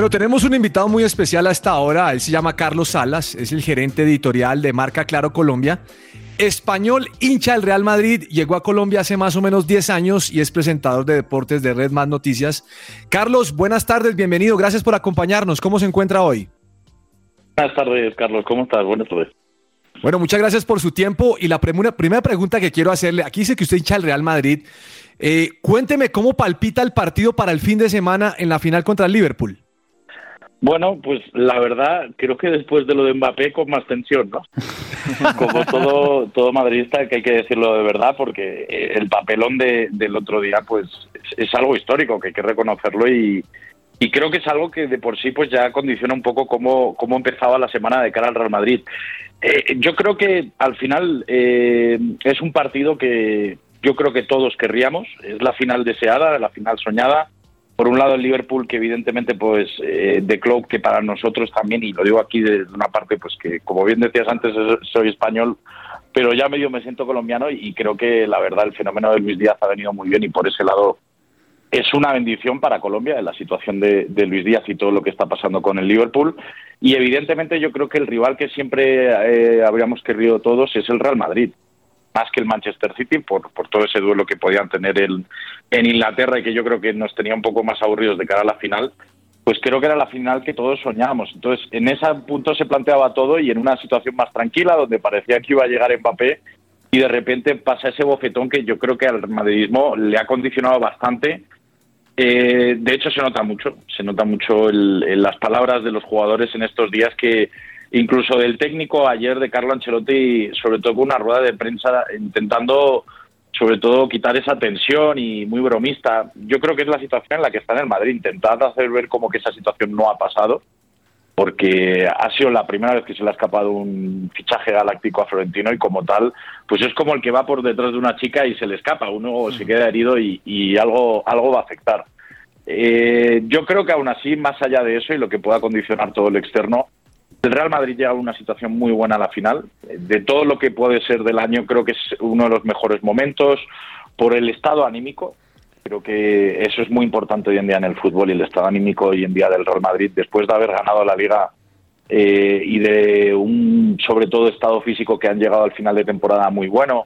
Bueno, tenemos un invitado muy especial a esta hora. Él se llama Carlos Salas, es el gerente editorial de Marca Claro Colombia. Español, hincha del Real Madrid, llegó a Colombia hace más o menos 10 años y es presentador de deportes de Red Más Noticias. Carlos, buenas tardes, bienvenido, gracias por acompañarnos. ¿Cómo se encuentra hoy?
Buenas tardes, Carlos. ¿Cómo estás? Buenas tardes.
Bueno, muchas gracias por su tiempo y la primera, pregunta que quiero hacerle, aquí dice que usted hincha del Real Madrid. Eh, cuénteme cómo palpita el partido para el fin de semana en la final contra el Liverpool.
Bueno, pues la verdad, creo que después de lo de Mbappé con más tensión, ¿no? Como todo, todo madridista, que hay que decirlo de verdad, porque eh, el papelón de- del otro día, pues es, es algo histórico, que hay que reconocerlo y, y creo que es algo que de por sí pues ya condiciona un poco cómo, cómo empezaba la semana de cara al Real Madrid. Eh, yo creo que al final eh, es un partido que yo creo que todos querríamos, es la final deseada, la final soñada. Por un lado el Liverpool, que evidentemente pues eh, de club que para nosotros también, y lo digo aquí de una parte pues que como bien decías antes es- soy español, pero ya medio me siento colombiano y creo que la verdad el fenómeno de Luis Díaz ha venido muy bien y por ese lado es una bendición para Colombia la situación de, de Luis Díaz y todo lo que está pasando con el Liverpool. Y evidentemente yo creo que el rival que siempre eh, habríamos querido todos es el Real Madrid, más que el Manchester City, por, por todo ese duelo que podían tener el, en Inglaterra y que yo creo que nos tenía un poco más aburridos de cara a la final. Pues creo que era la final que todos soñábamos. Entonces, en ese punto se planteaba todo y en una situación más tranquila, donde parecía que iba a llegar Mbappé, y de repente pasa ese bofetón que yo creo que al madridismo le ha condicionado bastante. Eh, de hecho, se nota mucho, se nota mucho en las palabras de los jugadores en estos días que incluso del técnico ayer de Carlo Ancelotti, sobre todo con una rueda de prensa intentando sobre todo quitar esa tensión y muy bromista. Yo creo que es la situación en la que está en el Madrid, intentar hacer ver como que esa situación no ha pasado porque ha sido la primera vez que se le ha escapado un fichaje galáctico a Florentino y como tal, pues es como el que va por detrás de una chica y se le escapa, uno se queda herido y, y algo, algo va a afectar. Eh, yo creo que aún así, más allá de eso y lo que pueda condicionar todo el externo, el Real Madrid llega a una situación muy buena a la final. De todo lo que puede ser del año, creo que es uno de los mejores momentos. Por el estado anímico, creo que eso es muy importante hoy en día en el fútbol y el estado anímico hoy en día del Real Madrid, después de haber ganado la liga eh, y de un, sobre todo, estado físico que han llegado al final de temporada muy bueno,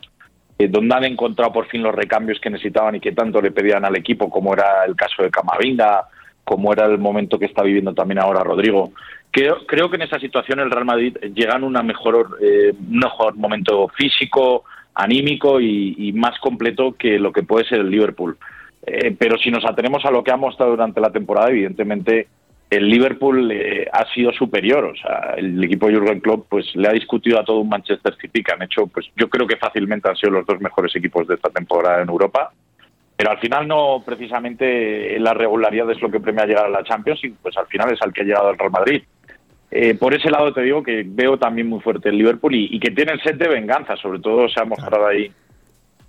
eh, donde han encontrado por fin los recambios que necesitaban y que tanto le pedían al equipo, como era el caso de Camavinga, como era el momento que está viviendo también ahora Rodrigo. Creo, creo que en esa situación el Real Madrid llega en una mejor, eh, mejor momento físico, anímico y, y más completo que lo que puede ser el Liverpool. Eh, pero si nos atenemos a lo que ha mostrado durante la temporada, evidentemente el Liverpool eh, ha sido superior. O sea, el equipo de Jurgen Klopp pues le ha discutido a todo un Manchester City que han hecho, pues yo creo que fácilmente han sido los dos mejores equipos de esta temporada en Europa. Pero al final no precisamente la regularidad es lo que premia llegar a la Champions y pues al final es al que ha llegado el Real Madrid. Eh, por ese lado te digo que veo también muy fuerte el Liverpool y, y que tienen sed de venganza, sobre todo se ha mostrado ahí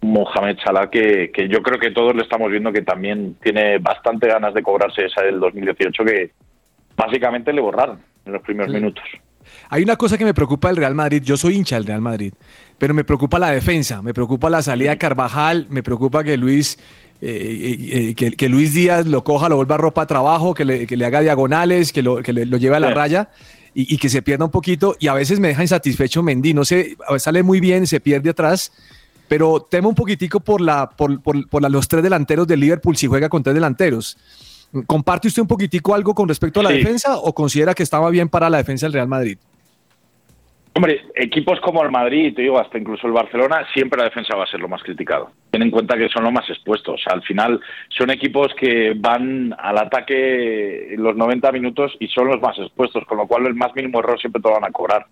Mohamed Salah que, que yo creo que todos le estamos viendo que también tiene bastante ganas de cobrarse esa del 2018 que básicamente le borraron en los primeros minutos.
Hay una cosa que me preocupa del Real Madrid. Yo soy hincha del Real Madrid, pero me preocupa la defensa, me preocupa la salida de Carvajal, me preocupa que Luis, eh, eh, eh, que, que Luis Díaz lo coja, lo vuelva ropa a trabajo, que le, que le haga diagonales, que lo, que le- lo lleve a la
Sí.
raya y, y que se pierda un poquito. Y a veces me deja insatisfecho Mendy. No sé, a veces sale muy bien, se pierde atrás. Pero temo un poquitico por, la, por, por- por la- los tres delanteros del Liverpool si juega con tres delanteros. ¿Comparte usted un poquitico algo con respecto a la
Sí.
defensa o considera que estaba bien para la defensa del Real Madrid?
Hombre, equipos como el Madrid, te digo, hasta incluso el Barcelona, siempre la defensa va a ser lo más criticado. Ten en cuenta que son los más expuestos. Al final son equipos que van al ataque los 90 minutos y son los más expuestos, con lo cual el más mínimo error siempre te lo van a cobrar.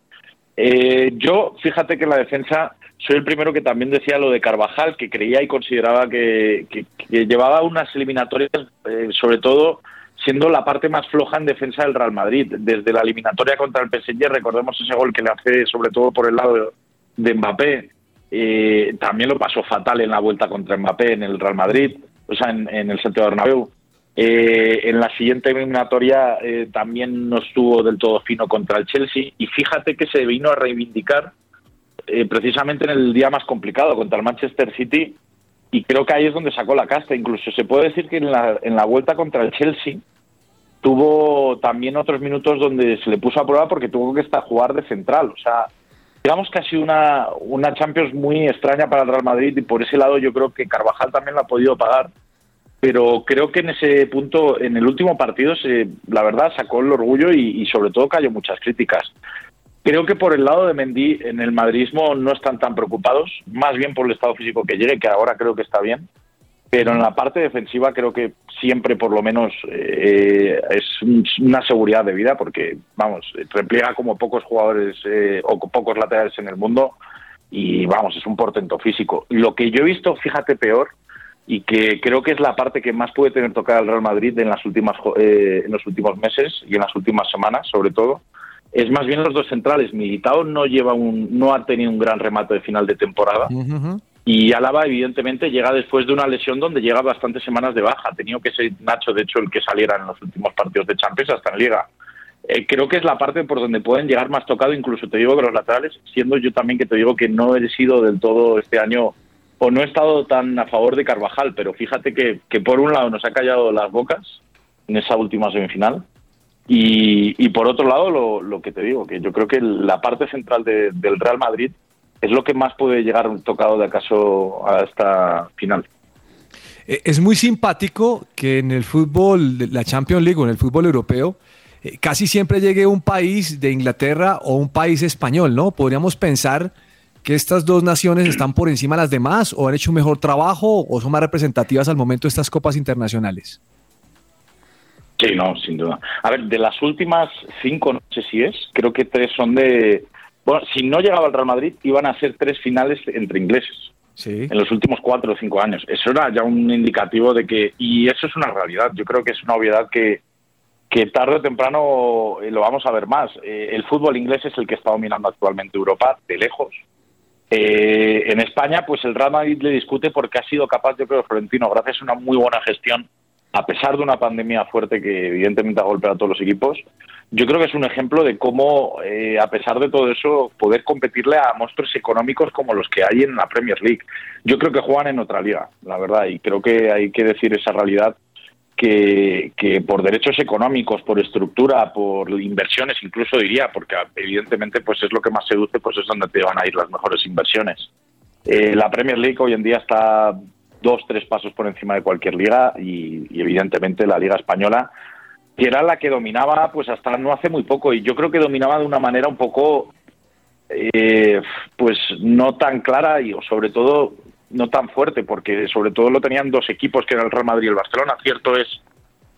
Eh, yo, fíjate que en la defensa soy el primero que también decía lo de Carvajal, que creía y consideraba que llevaba unas eliminatorias, eh, sobre todo siendo la parte más floja en defensa del Real Madrid. Desde la eliminatoria contra el PSG, recordemos ese gol que le hace sobre todo por el lado de Mbappé, eh, también lo pasó fatal en la vuelta contra Mbappé en el Real Madrid, o sea, en, el Santiago Bernabéu. Eh, en la siguiente eliminatoria eh, también no estuvo del todo fino contra el Chelsea y fíjate que se vino a reivindicar eh, precisamente en el día más complicado contra el Manchester City y creo que ahí es donde sacó la casta. Incluso se puede decir que en la, en la vuelta contra el Chelsea tuvo también otros minutos donde se le puso a prueba porque tuvo que estar jugar de central. O sea, digamos que ha sido una, una Champions muy extraña para el Real Madrid y por ese lado yo creo que Carvajal también la ha podido pagar. Pero creo que en ese punto, en el último partido, se, la verdad sacó el orgullo y, y sobre todo cayó muchas críticas. Creo que por el lado de Mendy, en el madridismo no están tan preocupados, más bien por el estado físico que llegue, que ahora creo que está bien. Pero en la parte defensiva creo que siempre, por lo menos, eh, es un- una seguridad de vida, porque, vamos, repliega como pocos jugadores eh, o pocos laterales en el mundo y, vamos, es un portento físico. Lo que yo he visto, fíjate, peor, y que creo que es la parte que más puede tener tocada el Real Madrid en las últimas eh, en los últimos meses y en las últimas semanas sobre todo es más bien los dos centrales. Militao no lleva un no ha tenido un gran remate de final de temporada y Álava evidentemente llega después de una lesión donde llega bastantes semanas de baja. Ha tenido que ser Nacho de hecho el que saliera en los últimos partidos de Champions hasta en Liga. Eh, creo que es la parte por donde pueden llegar más tocado incluso te digo que los laterales siendo yo también que te digo que no he sido del todo este año o no he estado tan a favor de Carvajal, pero fíjate que, por un lado nos ha callado las bocas en esa última semifinal y, por otro lado lo, lo que te digo, que yo creo que la parte central de- del Real Madrid es lo que más puede llegar tocado de acaso a esta final.
Eh, Es muy simpático que en el fútbol, la Champions League o en el fútbol europeo, eh, casi siempre llegue un país de Inglaterra o un país español, ¿no? Podríamos pensar que estas dos naciones están por encima de las demás o han hecho un mejor trabajo o son más representativas al momento de estas copas internacionales?
Sí, no, sin duda. A ver, de las últimas cinco, no sé si es, creo que tres son de... Bueno, si no llegaba el Real Madrid, iban a ser tres finales entre ingleses.
Sí.
En los últimos cuatro o cinco años. Eso era ya un indicativo de que... Y eso es una realidad. Yo creo que es una obviedad que, que tarde o temprano eh, lo vamos a ver más. Eh, el fútbol inglés es el que está dominando actualmente Europa, de lejos. Eh, en España, pues el Real Madrid le discute porque ha sido capaz, yo creo, Florentino, gracias a una muy buena gestión, a pesar de una pandemia fuerte que evidentemente ha golpeado a todos los equipos, yo creo que es un ejemplo de cómo, eh, a pesar de todo eso, poder competirle a monstruos económicos como los que hay en la Premier League. Yo creo que juegan en otra liga, la verdad, y creo que hay que decir esa realidad que, que por derechos económicos, por estructura, por inversiones, incluso diría, porque evidentemente pues es lo que más seduce, pues es donde te van a ir las mejores inversiones. Eh, la Premier League hoy en día está dos, tres pasos por encima de cualquier liga y, y evidentemente la liga española que era la que dominaba pues hasta no hace muy poco. Y yo creo que dominaba de una manera un poco eh, pues no tan clara y sobre todo no tan fuerte porque sobre todo lo tenían dos equipos que eran el Real Madrid y el Barcelona. Cierto es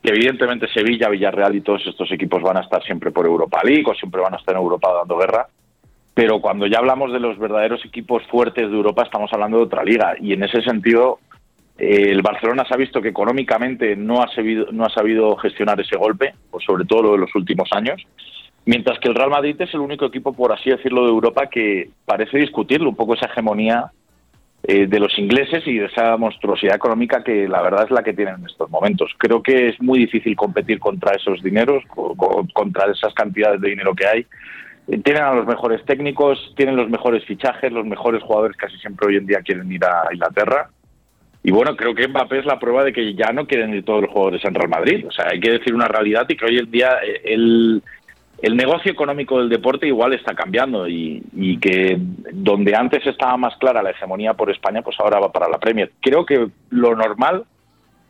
que evidentemente Sevilla, Villarreal y todos estos equipos van a estar siempre por Europa League o siempre van a estar en Europa dando guerra. Pero cuando ya hablamos de los verdaderos equipos fuertes de Europa estamos hablando de otra liga. Y en ese sentido el Barcelona se ha visto que económicamente no ha, sabido, no ha sabido gestionar ese golpe, sobre todo lo de los últimos años, mientras que el Real Madrid es el único equipo, por así decirlo, de Europa que parece discutirlo un poco esa hegemonía eh, de los ingleses y de esa monstruosidad económica que la verdad es la que tienen en estos momentos. Creo que es muy difícil competir contra esos dineros, co- co- contra esas cantidades de dinero que hay. Eh, Tienen a los mejores técnicos, tienen los mejores fichajes, los mejores jugadores casi siempre hoy en día quieren ir a Inglaterra. Y bueno, creo que Mbappé es la prueba de que ya no quieren ir todos los jugadores en Real Madrid. O sea, hay que decir una realidad y que hoy en día eh, el, el negocio económico del deporte igual está cambiando y, que donde antes estaba más clara la hegemonía por España, pues ahora va para la Premier. Creo que lo normal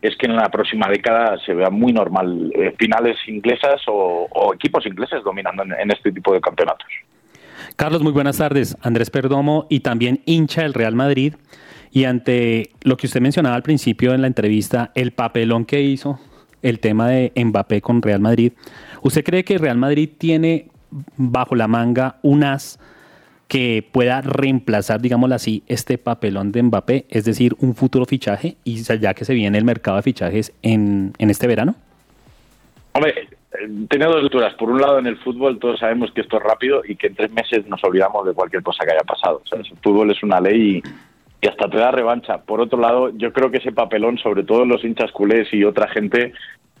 es que en la próxima década se vea muy normal eh, finales inglesas o, o equipos ingleses dominando en- en este tipo de campeonatos.
Carlos, muy buenas tardes. Andrés Perdomo y también hincha del Real Madrid. Y ante lo que usted mencionaba al principio en la entrevista, el papelón que hizo el tema de Mbappé con Real Madrid, ¿usted cree que Real Madrid tiene bajo la manga un as que pueda reemplazar, digámoslo así, este papelón de Mbappé, es decir, un futuro fichaje, y ya que se viene el mercado de fichajes en, en este verano?
Hombre, tiene dos lecturas. Por un lado, en el fútbol todos sabemos que esto es rápido y que en tres meses nos olvidamos de cualquier cosa que haya pasado. O sea, el fútbol es una ley y, y hasta te da revancha. Por otro lado, yo creo que ese papelón, sobre todo los hinchas culés y otra gente,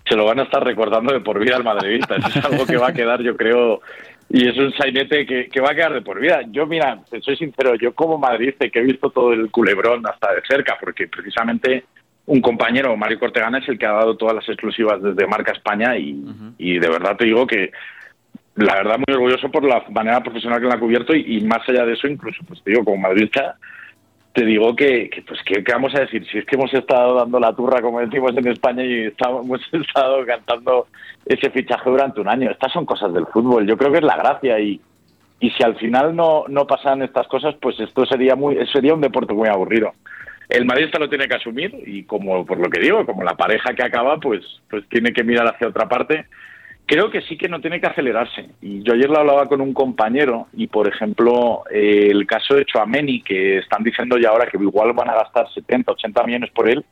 se lo van a estar recordando de por vida al madridista. Eso es algo que va a quedar, yo creo, y es un sainete que, que va a quedar de por vida. Yo, mira, te soy sincero, yo como madridista que he visto todo el culebrón hasta de cerca, porque precisamente un compañero, Mario Cortegana, es el que ha dado todas las exclusivas desde Marca España y, y de verdad te digo que la verdad muy orgulloso por la manera profesional que la ha cubierto y, y más allá de eso incluso pues te digo como madridista te digo que, pues ¿qué, qué vamos a decir si es que hemos estado dando la turra como decimos en España y estamos, hemos estado cantando ese fichaje durante un año. Estas son cosas del fútbol. Yo creo que es la gracia y y si al final no no pasan estas cosas pues esto sería muy sería un deporte muy aburrido. El madridista lo tiene que asumir y como por lo que digo, como la pareja que acaba, pues, pues tiene que mirar hacia otra parte. Creo que sí que no tiene que acelerarse. Y yo ayer lo hablaba con un compañero y, por ejemplo, eh, el caso de Chouameni, que están diciendo ya ahora que igual van a gastar 70, 80 millones por él,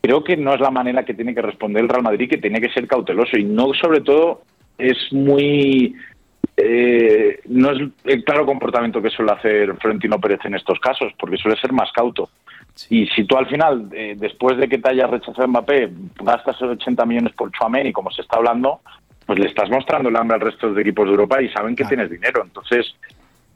creo que no es la manera que tiene que responder el Real Madrid, que tiene que ser cauteloso y no, sobre todo, es muy eh, no es el claro comportamiento que suele hacer Florentino Pérez en estos casos, porque suele ser más cauto. Y si tú al final, eh, después de que te hayas rechazado Mbappé, gastas 80 millones por Chouameni, como se está hablando, pues le estás mostrando el hambre al resto de equipos de Europa y saben que tienes dinero. Entonces,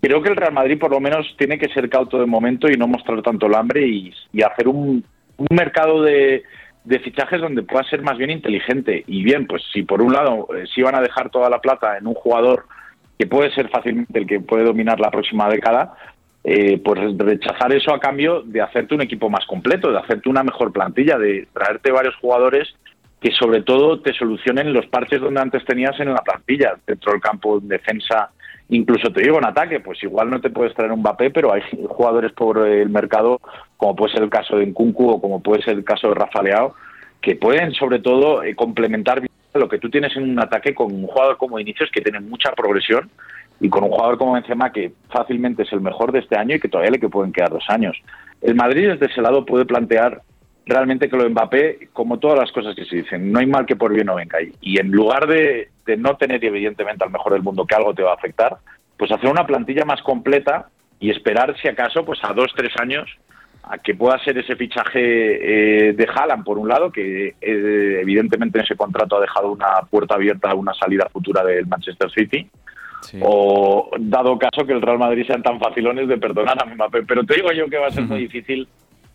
creo que el Real Madrid por lo menos tiene que ser cauto de momento y no mostrar tanto el hambre y, y hacer un, un mercado de, de fichajes donde pueda ser más bien inteligente. Y bien, pues si por un lado eh, si van a dejar toda la plata en un jugador que puede ser fácilmente el que puede dominar la próxima década, eh, pues rechazar eso a cambio de hacerte un equipo más completo, de hacerte una mejor plantilla, de traerte varios jugadores que sobre todo te solucionen los parches donde antes tenías en la plantilla, dentro del campo, en defensa, Incluso te digo en ataque, pues igual no te puedes traer un Mbappé, pero hay jugadores por el mercado, como puede ser el caso de Nkunku o como puede ser el caso de Rafa Leao, que pueden sobre todo eh, complementar lo que tú tienes en un ataque con un jugador como Inicios que tiene mucha progresión y con un jugador como Benzema que fácilmente es el mejor de este año y que todavía le pueden quedar dos años. El Madrid desde ese lado puede plantear realmente que lo de Mbappé, como todas las cosas que se dicen, no hay mal que por bien no venga. Y en lugar de, de no tener evidentemente al mejor del mundo que algo te va a afectar, pues hacer una plantilla más completa y esperar si acaso pues a dos, tres años a que pueda ser ese fichaje eh, de Haaland, por un lado, que eh, evidentemente en ese contrato ha dejado una puerta abierta a una salida futura del Manchester City, o dado caso que el Real Madrid sean tan facilones de perdonar a Mbappé. Pero te digo yo que va a ser muy difícil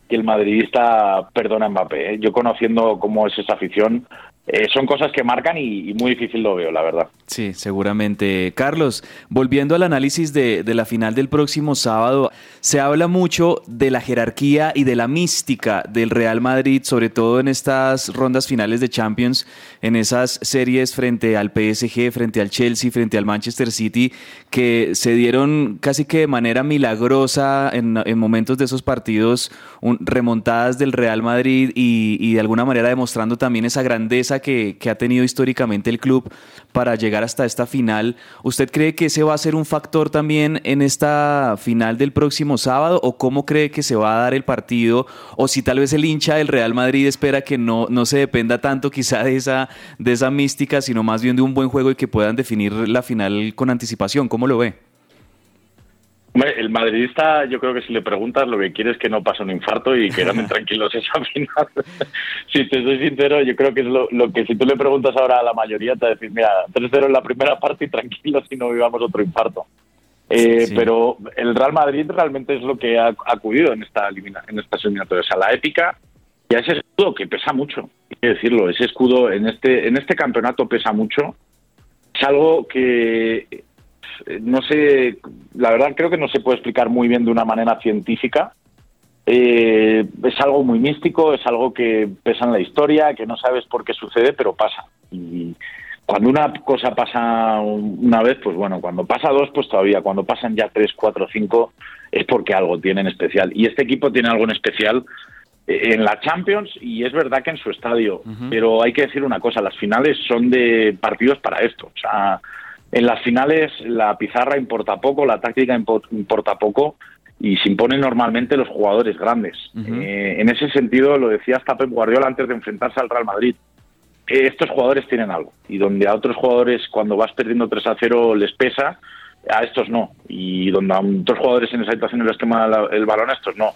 que el madridista perdone a Mbappé. ¿eh? Yo conociendo cómo es esa afición, eh, son cosas que marcan y, muy difícil lo veo, la verdad.
Sí, seguramente. Carlos, volviendo al análisis de, de, la final del próximo sábado, se habla mucho de la jerarquía y de la mística del Real Madrid, sobre todo en estas rondas finales de Champions, en esas series frente al PSG, frente al Chelsea, frente al Manchester City, que se dieron casi que de manera milagrosa en, en momentos de esos partidos, remontadas del Real Madrid y de alguna manera demostrando también esa grandeza que, que, ha tenido históricamente el club para llegar hasta esta final. ¿Usted cree que ese va a ser un factor también en esta final del próximo sábado? ¿O cómo cree que se va a dar el partido? ¿O si tal vez el hincha del Real Madrid espera que no, no se dependa tanto quizá de esa, de esa mística, sino más bien de un buen juego y que puedan definir la final con anticipación? ¿Cómo lo ve?
El madridista, yo creo que si le preguntas, lo que quiere es que no pase un infarto y que ganen tranquilos esa final. si te soy sincero, yo creo que es lo, lo, que si tú le preguntas ahora a la mayoría, te decir, mira, 3-0 en la primera parte y tranquilos si no vivamos otro infarto. Eh, sí. Pero el Real Madrid realmente es lo que ha acudido en esta en estas eliminatorias, a la épica y a ese escudo que pesa mucho, hay que decirlo, ese escudo en este, en este campeonato pesa mucho. Es algo que no sé, la verdad creo que no se puede explicar muy bien de una manera científica. Eh, es algo muy místico, es algo que pesa en la historia, que no sabes por qué sucede, pero pasa. Y cuando una cosa pasa una vez, pues bueno, cuando pasa dos, pues todavía, cuando pasan ya tres, cuatro, cinco, es porque algo tiene en especial. Y este equipo tiene algo en especial en la Champions y es verdad que en su estadio, uh -huh. pero hay que decir una cosa, las finales son de partidos para esto. O sea, en las finales la pizarra importa poco, la táctica importa poco y se imponen normalmente los jugadores grandes. Uh -huh. eh, en ese sentido, lo decía hasta Pep Guardiola antes de enfrentarse al Real Madrid. Eh, estos jugadores tienen algo y donde a otros jugadores cuando vas perdiendo 3 a 0 les pesa, a estos no. Y donde a otros jugadores en esa situación les quema el balón, a estos no.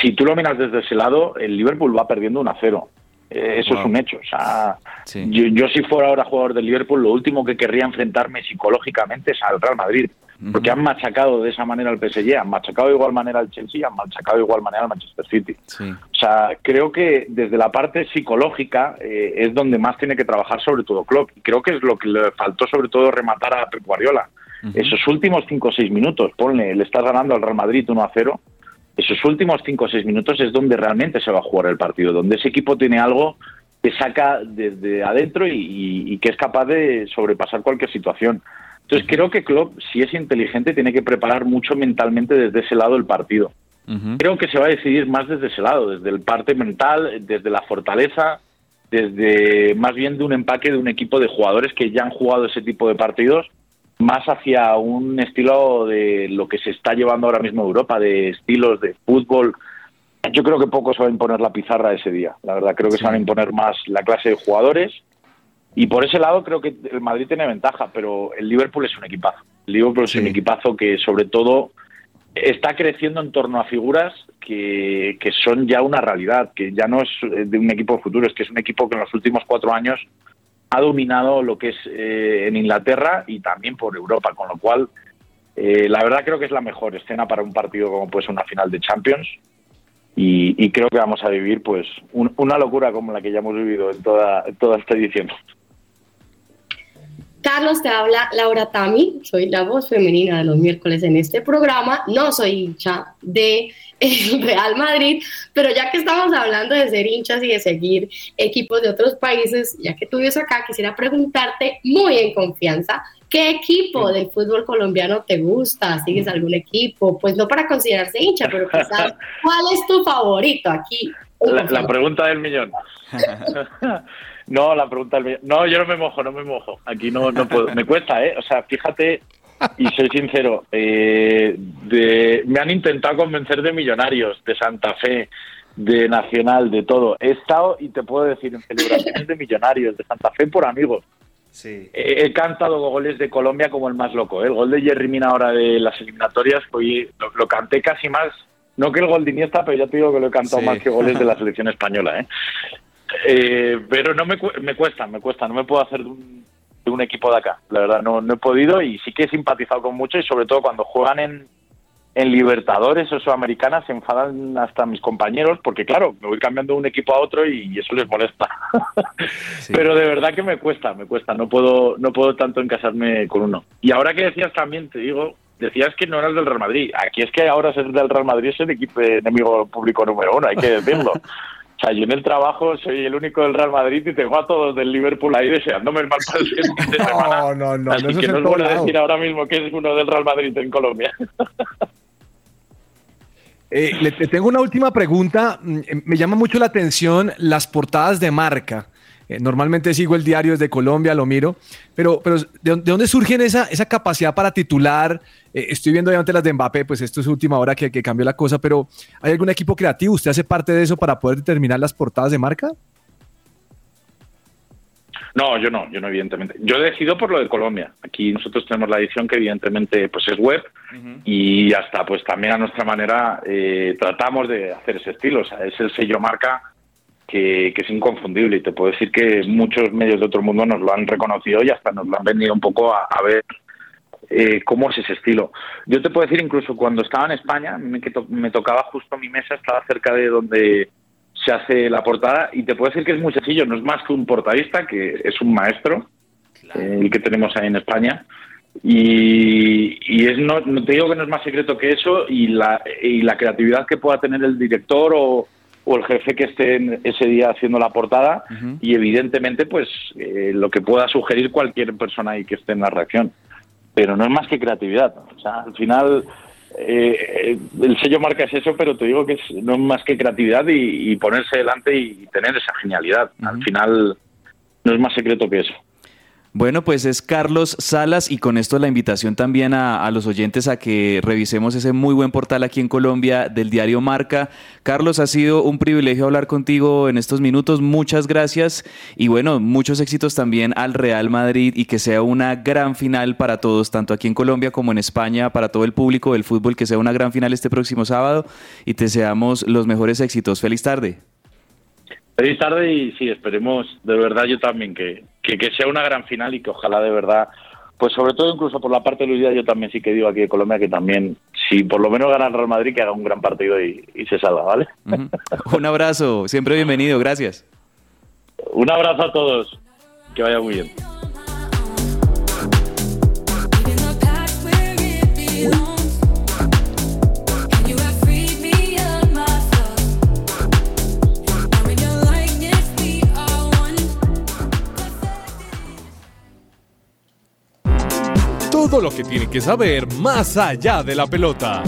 Si tú lo miras desde ese lado, el Liverpool va perdiendo 1 a 0. Eh, eso wow. es un hecho. O sea, sí. yo, yo, si fuera ahora jugador del Liverpool, lo último que querría enfrentarme psicológicamente es al Real Madrid. Uh -huh. Porque han machacado de esa manera al PSG, han machacado de igual manera al Chelsea, han machacado de igual manera al Manchester City.
Sí.
O sea, creo que desde la parte psicológica eh, es donde más tiene que trabajar sobre todo Klopp. Y creo que es lo que le faltó sobre todo rematar a Pep Guardiola. Uh -huh. Esos últimos 5 o 6 minutos, ponle, le estás ganando al Real Madrid 1 a 0 esos últimos 5 o 6 minutos es donde realmente se va a jugar el partido, donde ese equipo tiene algo que saca desde adentro y, y, y que es capaz de sobrepasar cualquier situación. Entonces creo que Klopp, si es inteligente, tiene que preparar mucho mentalmente desde ese lado el partido. Uh -huh. Creo que se va a decidir más desde ese lado, desde el parte mental, desde la fortaleza, desde más bien de un empaque de un equipo de jugadores que ya han jugado ese tipo de partidos más hacia un estilo de lo que se está llevando ahora mismo Europa, de estilos de fútbol. Yo creo que poco se va a imponer la pizarra ese día. La verdad, creo que sí. se van a imponer más la clase de jugadores. Y por ese lado creo que el Madrid tiene ventaja, pero el Liverpool es un equipazo. El Liverpool sí. es un equipazo que sobre todo está creciendo en torno a figuras que, que son ya una realidad, que ya no es de un equipo de futuro, es que es un equipo que en los últimos cuatro años ha dominado lo que es eh, en Inglaterra y también por Europa, con lo cual eh, la verdad creo que es la mejor escena para un partido como pues una final de Champions y, creo que vamos a vivir pues un, una locura como la que ya hemos vivido en toda, toda esta edición.
Carlos, te habla Laura Tami, soy la voz femenina de los miércoles en este programa. No soy hincha de el Real Madrid, pero ya que estamos hablando de ser hinchas y de seguir equipos de otros países, ya que tú vives acá, quisiera preguntarte muy en confianza, ¿qué equipo del fútbol colombiano te gusta? ¿Sigues algún equipo? Pues no para considerarse hincha, pero quizás, ¿cuál es tu favorito aquí?
La, la pregunta del millón. no, la pregunta del millón. No, yo no me mojo, no me mojo. Aquí no, no puedo. Me cuesta, ¿eh? O sea, fíjate, y soy sincero, eh, de, me han intentado convencer de millonarios, de Santa Fe, de Nacional, de todo. He estado, y te puedo decir, en celebraciones de millonarios, de Santa Fe por amigos.
Sí.
He, he cantado goles de Colombia como el más loco. ¿eh? El gol de Jerry Mina ahora de las eliminatorias, lo, lo canté casi más, no que el gol de Iniesta, pero ya te digo que lo he cantado
Sí.
más que goles de la selección española. ¿eh? Eh, pero no me, cu- me cuesta, me cuesta, no me puedo hacer un, de un equipo de acá. La verdad, no, no he podido y sí que he simpatizado con mucho y sobre todo cuando juegan en, en Libertadores o Sudamericanas se enfadan hasta mis compañeros porque claro, me voy cambiando de un equipo a otro y eso les molesta. Pero de verdad que me cuesta, me cuesta, no puedo no puedo tanto encasarme con uno. Y ahora que decías también, te digo, decías que no eras del Real Madrid. Aquí es que ahora ser del Real Madrid es el equipo enemigo público número uno, hay que decirlo. O sea, yo en el trabajo soy el único del Real Madrid y tengo a todos del Liverpool ahí deseándome el mal para el fin de semana.
No, no, no,
Así
no,
que
es
no voy a
lado.
decir ahora mismo que es uno del Real Madrid en Colombia.
Eh, le, te tengo una última pregunta. Mm, eh, Me llama mucho la atención las portadas de marca. Eh, normalmente sigo el diario desde Colombia, lo miro, pero, pero ¿de, dónde- de dónde surge esa, esa capacidad para titular? Eh, estoy viendo obviamente las de Mbappé, pues esto es última hora que, que cambió la cosa, pero ¿hay algún equipo creativo? ¿Usted hace parte de eso para poder determinar las portadas de marca?
No, yo no, yo no, evidentemente. Yo he decidido por lo de Colombia. Aquí nosotros tenemos la edición que evidentemente pues es web y hasta pues también a nuestra manera eh, tratamos de hacer ese estilo. O sea, es el sello marca que, que es inconfundible y te puedo decir que muchos medios de otro mundo nos lo han reconocido y hasta nos lo han venido un poco a, a ver eh, cómo es ese estilo. Yo te puedo decir incluso cuando estaba en España, me, que to- me tocaba justo mi mesa, estaba cerca de donde se hace la portada y te puedo decir que es muy sencillo, no es más que un portadista, que es un maestro, eh, el que tenemos ahí en España. Y, y es no, no te digo que no es más secreto que eso y la, y la creatividad que pueda tener el director o, o el jefe que esté en ese día haciendo la portada y evidentemente pues eh, lo que pueda sugerir cualquier persona ahí que esté en la reacción. Pero no es más que creatividad o sea al final eh, eh, el sello marca es eso pero te digo que es, no es más que creatividad y, y ponerse delante y tener esa genialidad. Al final no es más secreto que eso
Bueno, pues es Carlos Salas y con esto la invitación también a, los oyentes a que revisemos ese muy buen portal aquí en Colombia del diario Marca. Carlos, ha sido un privilegio hablar contigo en estos minutos. Muchas gracias y bueno, muchos éxitos también al Real Madrid y que sea una gran final para todos, tanto aquí en Colombia como en España, para todo el público del fútbol, que sea una gran final este próximo sábado y te deseamos los mejores éxitos. Feliz tarde.
Feliz tarde y sí, esperemos de verdad yo también que, que, que sea una gran final y que ojalá de verdad, pues sobre todo incluso por la parte de Luis Díaz, yo también sí que digo aquí de Colombia que también, si por lo menos gana el Real Madrid, que haga un gran partido y, y se salva, ¿vale?
Un abrazo, siempre bienvenido, gracias.
Un abrazo a todos, que vaya muy bien.
Todo lo que tiene que saber más allá de la pelota.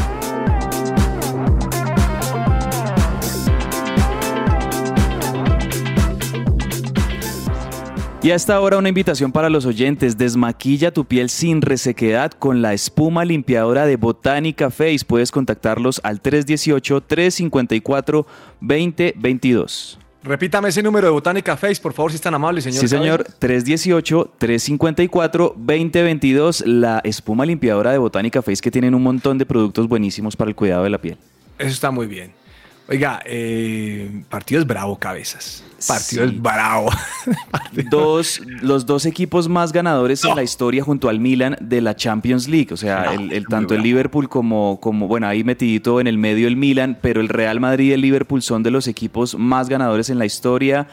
Y hasta ahora una invitación para los oyentes. Desmaquilla tu piel sin resequedad con la espuma limpiadora de Botánica Face. Puedes contactarlos al 318-354-2022.
Repítame ese número de Botánica Face, por favor, si es tan amable, señor.
Sí, señor. 318-354-2022. La espuma limpiadora de Botánica Face que tienen un montón de productos buenísimos para el cuidado de la piel.
Eso está muy bien. Oiga, eh, partido es bravo, cabezas. Partido
Sí.
es bravo.
dos, los dos equipos más ganadores en la historia junto al Milan de la Champions League. O sea, el, el- tanto el Liverpool como, como, bueno, ahí metidito en el medio el Milan, pero el Real Madrid y el Liverpool son de los equipos más ganadores en la historia.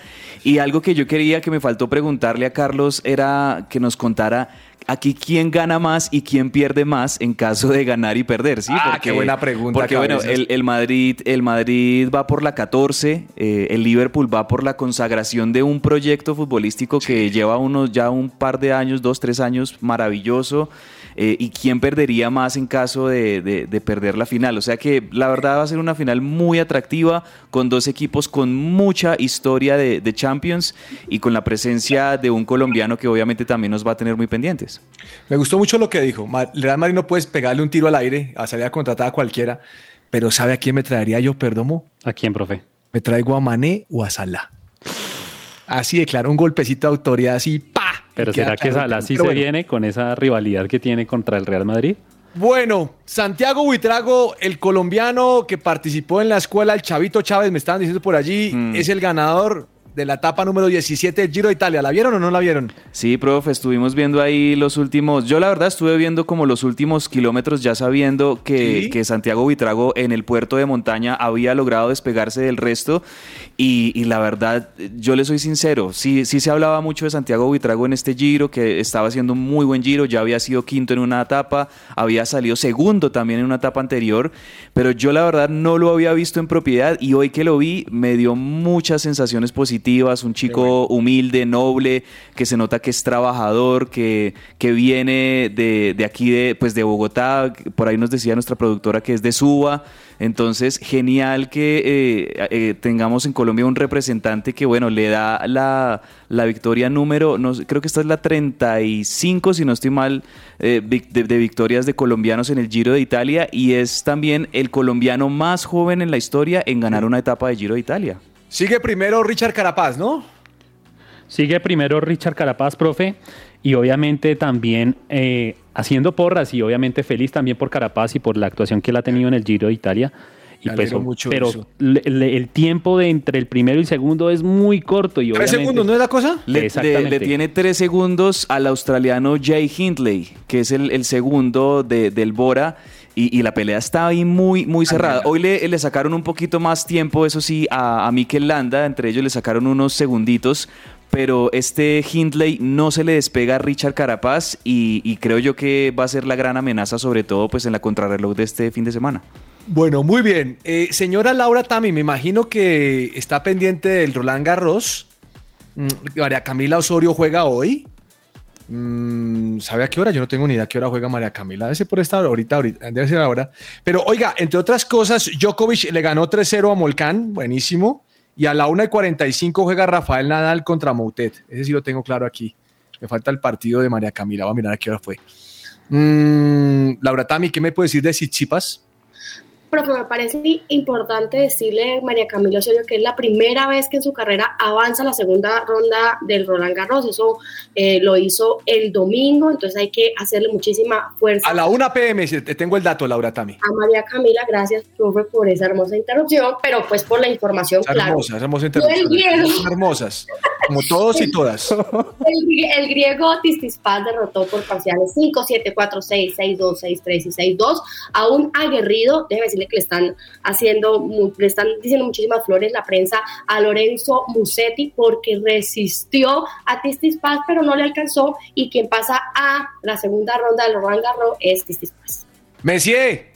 Y algo que yo quería que me faltó preguntarle a Carlos era que nos contara aquí quién gana más y quién pierde más en caso de ganar y perder, ¿sí?
Ah, qué buena pregunta,
Porque bueno, el Madrid, el Madrid va por la 14, eh, el Liverpool va por la consagración de un proyecto futbolístico que lleva unos ya un par de años, dos, tres años, maravilloso. Eh, ¿Y quién perdería más en caso de, de- de perder la final? O sea que la verdad va a ser una final muy atractiva, con dos equipos con mucha historia de, de Champions y con la presencia de un colombiano que obviamente también nos va a tener muy pendientes.
Me gustó mucho lo que dijo. Real Madrid no puedes pegarle un tiro al aire, a salir a contratar a cualquiera, pero ¿sabe a quién me traería yo, Perdomo?
¿A quién, profe?
Me traigo a Mané o a Salah. Así de claro, un golpecito de autoridad así.
Pero ¿será que Salah sí se
bueno.
viene con esa rivalidad que tiene contra el Real Madrid?
Bueno, Santiago Buitrago, el colombiano que participó en la escuela, el Chavito Chávez, me estaban diciendo por allí,
Mm.
es el ganador de la etapa número 17 del Giro de Italia. ¿La vieron o no la vieron?
Sí, profe, estuvimos viendo ahí los últimos. Yo la verdad estuve viendo como los últimos kilómetros, ya sabiendo que,
Sí.
que Santiago Buitrago en el puerto de montaña había logrado despegarse del resto. Y, y la verdad, yo le soy sincero, sí, sí se hablaba mucho de Santiago Buitrago en este giro, que estaba haciendo un muy buen giro, ya había sido quinto en una etapa, había salido segundo también en una etapa anterior, pero yo la verdad no lo había visto en propiedad y hoy que lo vi me dio muchas sensaciones positivas, un chico humilde, noble, que se nota que es trabajador, que, que viene de, de aquí, de, pues de Bogotá, por ahí nos decía nuestra productora que es de Suba, entonces genial que eh, eh, tengamos en Colombia un representante que, bueno, le da la, la victoria número, no, creo que esta es la 35, si no estoy mal, eh, de victorias de colombianos en el Giro de Italia. Y es también el colombiano más joven en la historia en ganar una etapa de Giro de Italia.
Sigue primero Richard Carapaz, ¿no?
Sigue primero Richard Carapaz, profe, y obviamente también eh, haciendo porras y obviamente feliz también por Carapaz y por la actuación que él ha tenido en el Giro de Italia. Y pues,
mucho
pero le- le- el tiempo de entre el primero y el segundo es muy corto y
¿Tres
obviamente
segundos no es la cosa?
Le, le-
Exactamente.
le tiene tres segundos al australiano Jay Hindley, que es el, el segundo de- del Bora. Y, y la pelea está ahí muy, muy cerrada. Hoy le, le sacaron un poquito más tiempo, eso sí, a, a Mikel Landa. Entre ellos le sacaron unos segunditos. Pero este Hindley no se le despega a Richard Carapaz. Y, y creo yo que va a ser la gran amenaza, sobre todo pues en la contrarreloj de este fin de semana.
Bueno, muy bien. Eh, señora Laura Tami, me imagino que está pendiente del Roland Garros. Mm, María Camila Osorio juega hoy. Mm, ¿Sabe a qué hora? Yo no tengo ni idea a qué hora juega María Camila. Debe ser por esta hora, ahorita, ahorita, debe ser ahora. Pero oiga, entre otras cosas, Djokovic le ganó 3-0 a Molcán, buenísimo. Y a la 1 y 45 juega Rafael Nadal contra Moutet. Ese sí lo tengo claro aquí. Me falta el partido de María Camila. Voy a mirar a qué hora fue. Mm, Laura Tami, ¿qué me puede decir de Tsitsipas?
Profe, me parece importante decirle María Camila Osorio que es la primera vez que en su carrera avanza la segunda ronda del Roland Garros. Eso eh, lo hizo el domingo, entonces hay que hacerle muchísima fuerza.
A la 1 pm, si te tengo el dato, Laura Tami.
a María Camila, gracias, profe, por esa hermosa interrupción, pero pues por la información,
Es
claro.
hermosa, interrupción.
griego.
Hermosas, como todos y todas.
El, el griego Tistispas derrotó por parciales 5, 7, 4, 6, 6, 2, 6, 3 y 6, 2 a un aguerrido, déjeme que le están haciendo, le están diciendo muchísimas flores la prensa a Lorenzo Musetti porque resistió a Tistispas pero no le alcanzó y quien pasa a la segunda ronda del Roland Garros es Tistispas.
Messier.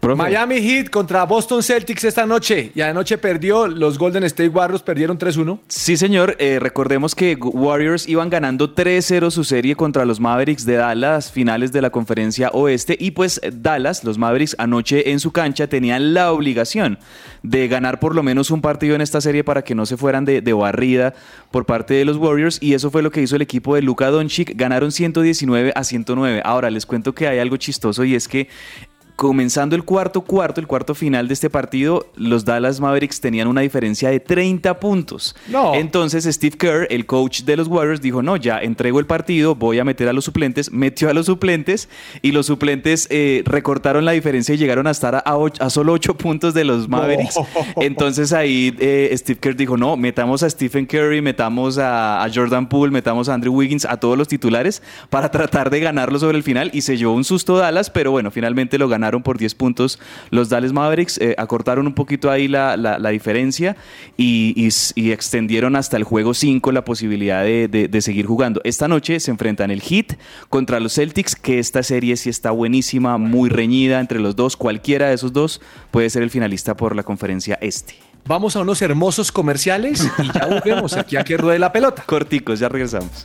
Miami Heat contra Boston Celtics esta noche. Y anoche perdió, los Golden State Warriors perdieron 3-1.
Sí, señor. Eh, recordemos que Warriors iban ganando 3-0 su serie contra los Mavericks de Dallas, finales de la conferencia oeste. Y pues Dallas, los Mavericks, anoche en su cancha tenían la obligación de ganar por lo menos un partido en esta serie para que no se fueran de, de barrida por parte de los Warriors. Y eso fue lo que hizo el equipo de Luka Doncic. Ganaron 119 a 109. Ahora les cuento que hay algo chistoso y es que comenzando el cuarto cuarto, el cuarto final de este partido, los Dallas Mavericks tenían una diferencia de 30 puntos.
No.
Entonces Steve Kerr, el coach de los Warriors, dijo, no, ya entrego el partido, voy a meter a los suplentes, metió a los suplentes y los suplentes eh, recortaron la diferencia y llegaron a estar a, solo 8 puntos de los Mavericks. Entonces ahí eh, Steve Kerr dijo, no, metamos a Stephen Curry, metamos a, a Jordan Poole, metamos a Andrew Wiggins, a todos los titulares para tratar de ganarlo sobre el final y se llevó un susto Dallas, pero bueno, finalmente lo ganaron por 10 puntos los Dallas Mavericks, eh, acortaron un poquito ahí la, la- la diferencia y, y y extendieron hasta el juego 5 la posibilidad de, de- de seguir jugando. Esta noche se enfrentan el Heat contra los Celtics, que esta serie sí está buenísima, muy reñida entre los dos, cualquiera de esos dos puede ser el finalista por la conferencia este.
Vamos a unos hermosos comerciales y ya volvemos aquí a que ruede la pelota.
Corticos, ya regresamos.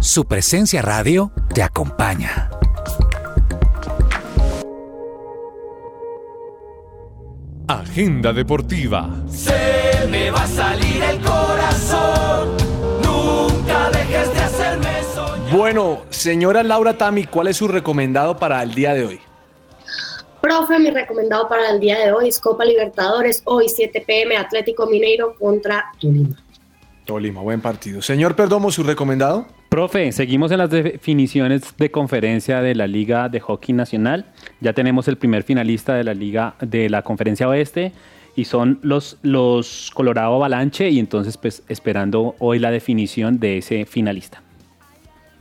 Su presencia radio te acompaña.
Agenda deportiva.
Se me va a salir el corazón. Nunca dejes de hacerme soñar.
Bueno, señora Laura Tami, ¿cuál es su recomendado para el día de hoy?
Profe, mi recomendado para el día de hoy es Copa Libertadores, hoy 7 pm Atlético Mineiro contra Tolima.
Tolima, buen partido. Señor Perdomo, su recomendado.
Profe, seguimos en las definiciones de conferencia de la Liga de Hockey Nacional. Ya tenemos el primer finalista de la Liga de la Conferencia Oeste y son los, los Colorado Avalanche y entonces pues esperando hoy la definición de ese finalista.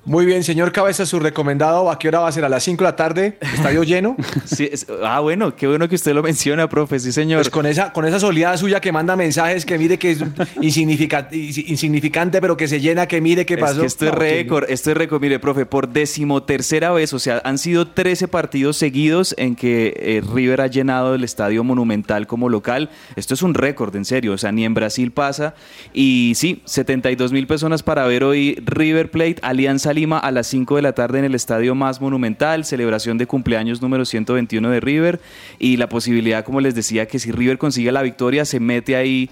Muy bien, señor Cabeza, su recomendado, ¿a qué hora va a ser? ¿A las 5 de la tarde? ¿Estadio lleno?
Sí, es- ah, bueno, qué bueno que usted lo menciona, profe, sí, señor.
Pues con esa, con esa soleada suya que manda mensajes, que mire que es insignifica- insignificante, pero que se llena, que mire qué
Es
pasó.
que esto es récord, esto es récord, mire, profe, por decimotercera vez, o sea, han sido 13 partidos seguidos en que eh, River ha llenado el estadio monumental como local. Esto es un récord, en serio, o sea, ni en Brasil pasa. Y sí, 72 mil personas para ver hoy River Plate, Alianza Lima a las 5 de la tarde en el estadio más monumental, celebración de cumpleaños número 121 de River y la posibilidad, como les decía, que si River consigue la victoria, se mete ahí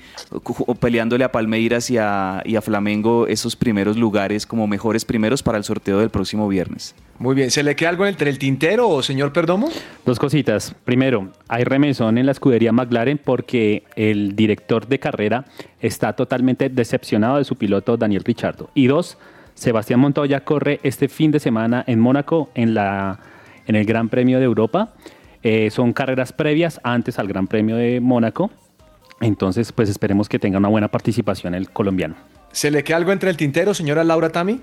peleándole a Palmeiras y a, y a Flamengo esos primeros lugares como mejores primeros para el sorteo del próximo viernes.
Muy bien, ¿se le queda algo entre el tintero, señor Perdomo?
Dos cositas. Primero, hay remesón en la escudería McLaren porque el director de carrera está totalmente decepcionado de su piloto Daniel Richardo. Y dos, Sebastián Montoya corre este fin de semana en Mónaco en, la, en el Gran Premio de Europa. Eh, son carreras previas antes al Gran Premio de Mónaco. Entonces, pues esperemos que tenga una buena participación el colombiano.
¿Se le queda algo entre el tintero, señora Laura Tami?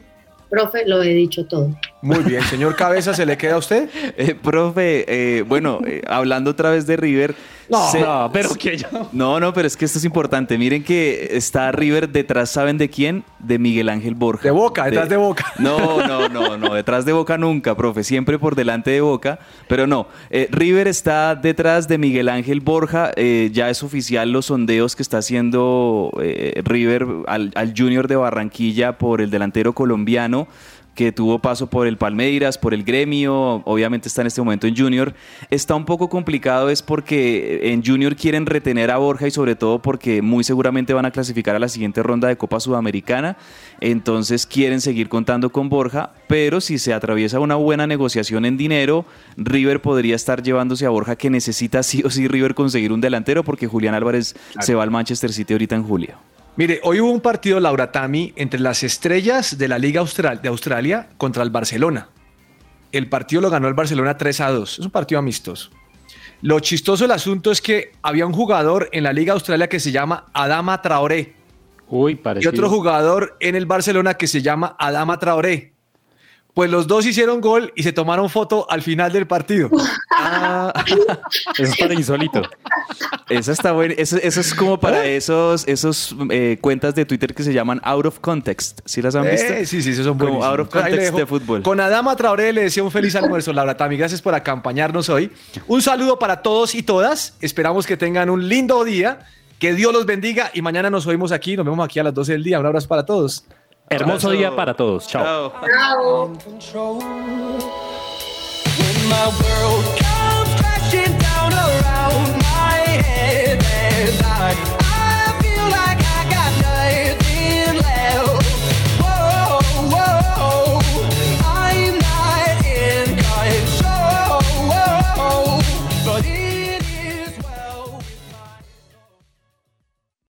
Profe, lo he dicho todo.
Muy bien, señor Cabeza, ¿se le queda a usted?
Eh, profe, eh, bueno, eh, hablando otra vez de River, Se-
no, pero que yo.
No, no, pero es que esto es importante. Miren que está River detrás, ¿saben de quién? De Miguel Ángel Borja.
De Boca, detrás de Boca.
No, no, no, no, detrás de Boca nunca, profe, siempre por delante de Boca, pero no. eh, River está detrás de Miguel Ángel Borja, eh, ya es oficial los sondeos que está haciendo eh, River al, al Junior de Barranquilla por el delantero colombiano que tuvo paso por el Palmeiras, por el gremio, obviamente está en este momento en Junior. Está un poco complicado es porque en Junior quieren retener a Borja y sobre todo porque muy seguramente van a clasificar a la siguiente ronda de Copa Sudamericana, entonces quieren seguir contando con Borja, pero si se atraviesa una buena negociación en dinero, River podría estar llevándose a Borja que necesita sí o sí River conseguir un delantero porque Julián Álvarez se va al Manchester City ahorita en julio.
Mire, hoy hubo un partido, Laura Tami, entre las estrellas de la Liga Austral- de Australia contra el Barcelona. El partido lo ganó el Barcelona 3 a 2. Es un partido amistoso. Lo chistoso del asunto es que había un jugador en la Liga Australia que se llama Adama Traoré.
Uy,
Y
parecido.
otro jugador en el Barcelona que se llama Adama Traoré. Pues los dos hicieron gol y se tomaron foto al final del partido.
Eso es para insólito.
Esa está buena. Eso, eso es como para esos, esos eh, cuentas de Twitter que se llaman out of context. ¿Sí las han visto?
Eh, sí, sí, esos son
Como
buenísimos.
out of context de fútbol.
Con Adama Traoré le deseo un feliz almuerzo, Laura Tami. Gracias por acompañarnos hoy. Un saludo para todos y todas. Esperamos que tengan un lindo día. Que Dios los bendiga y mañana nos oímos aquí. Nos vemos aquí a las 12 del día. Un abrazo para todos.
Hermoso día para todos. Chao.
My world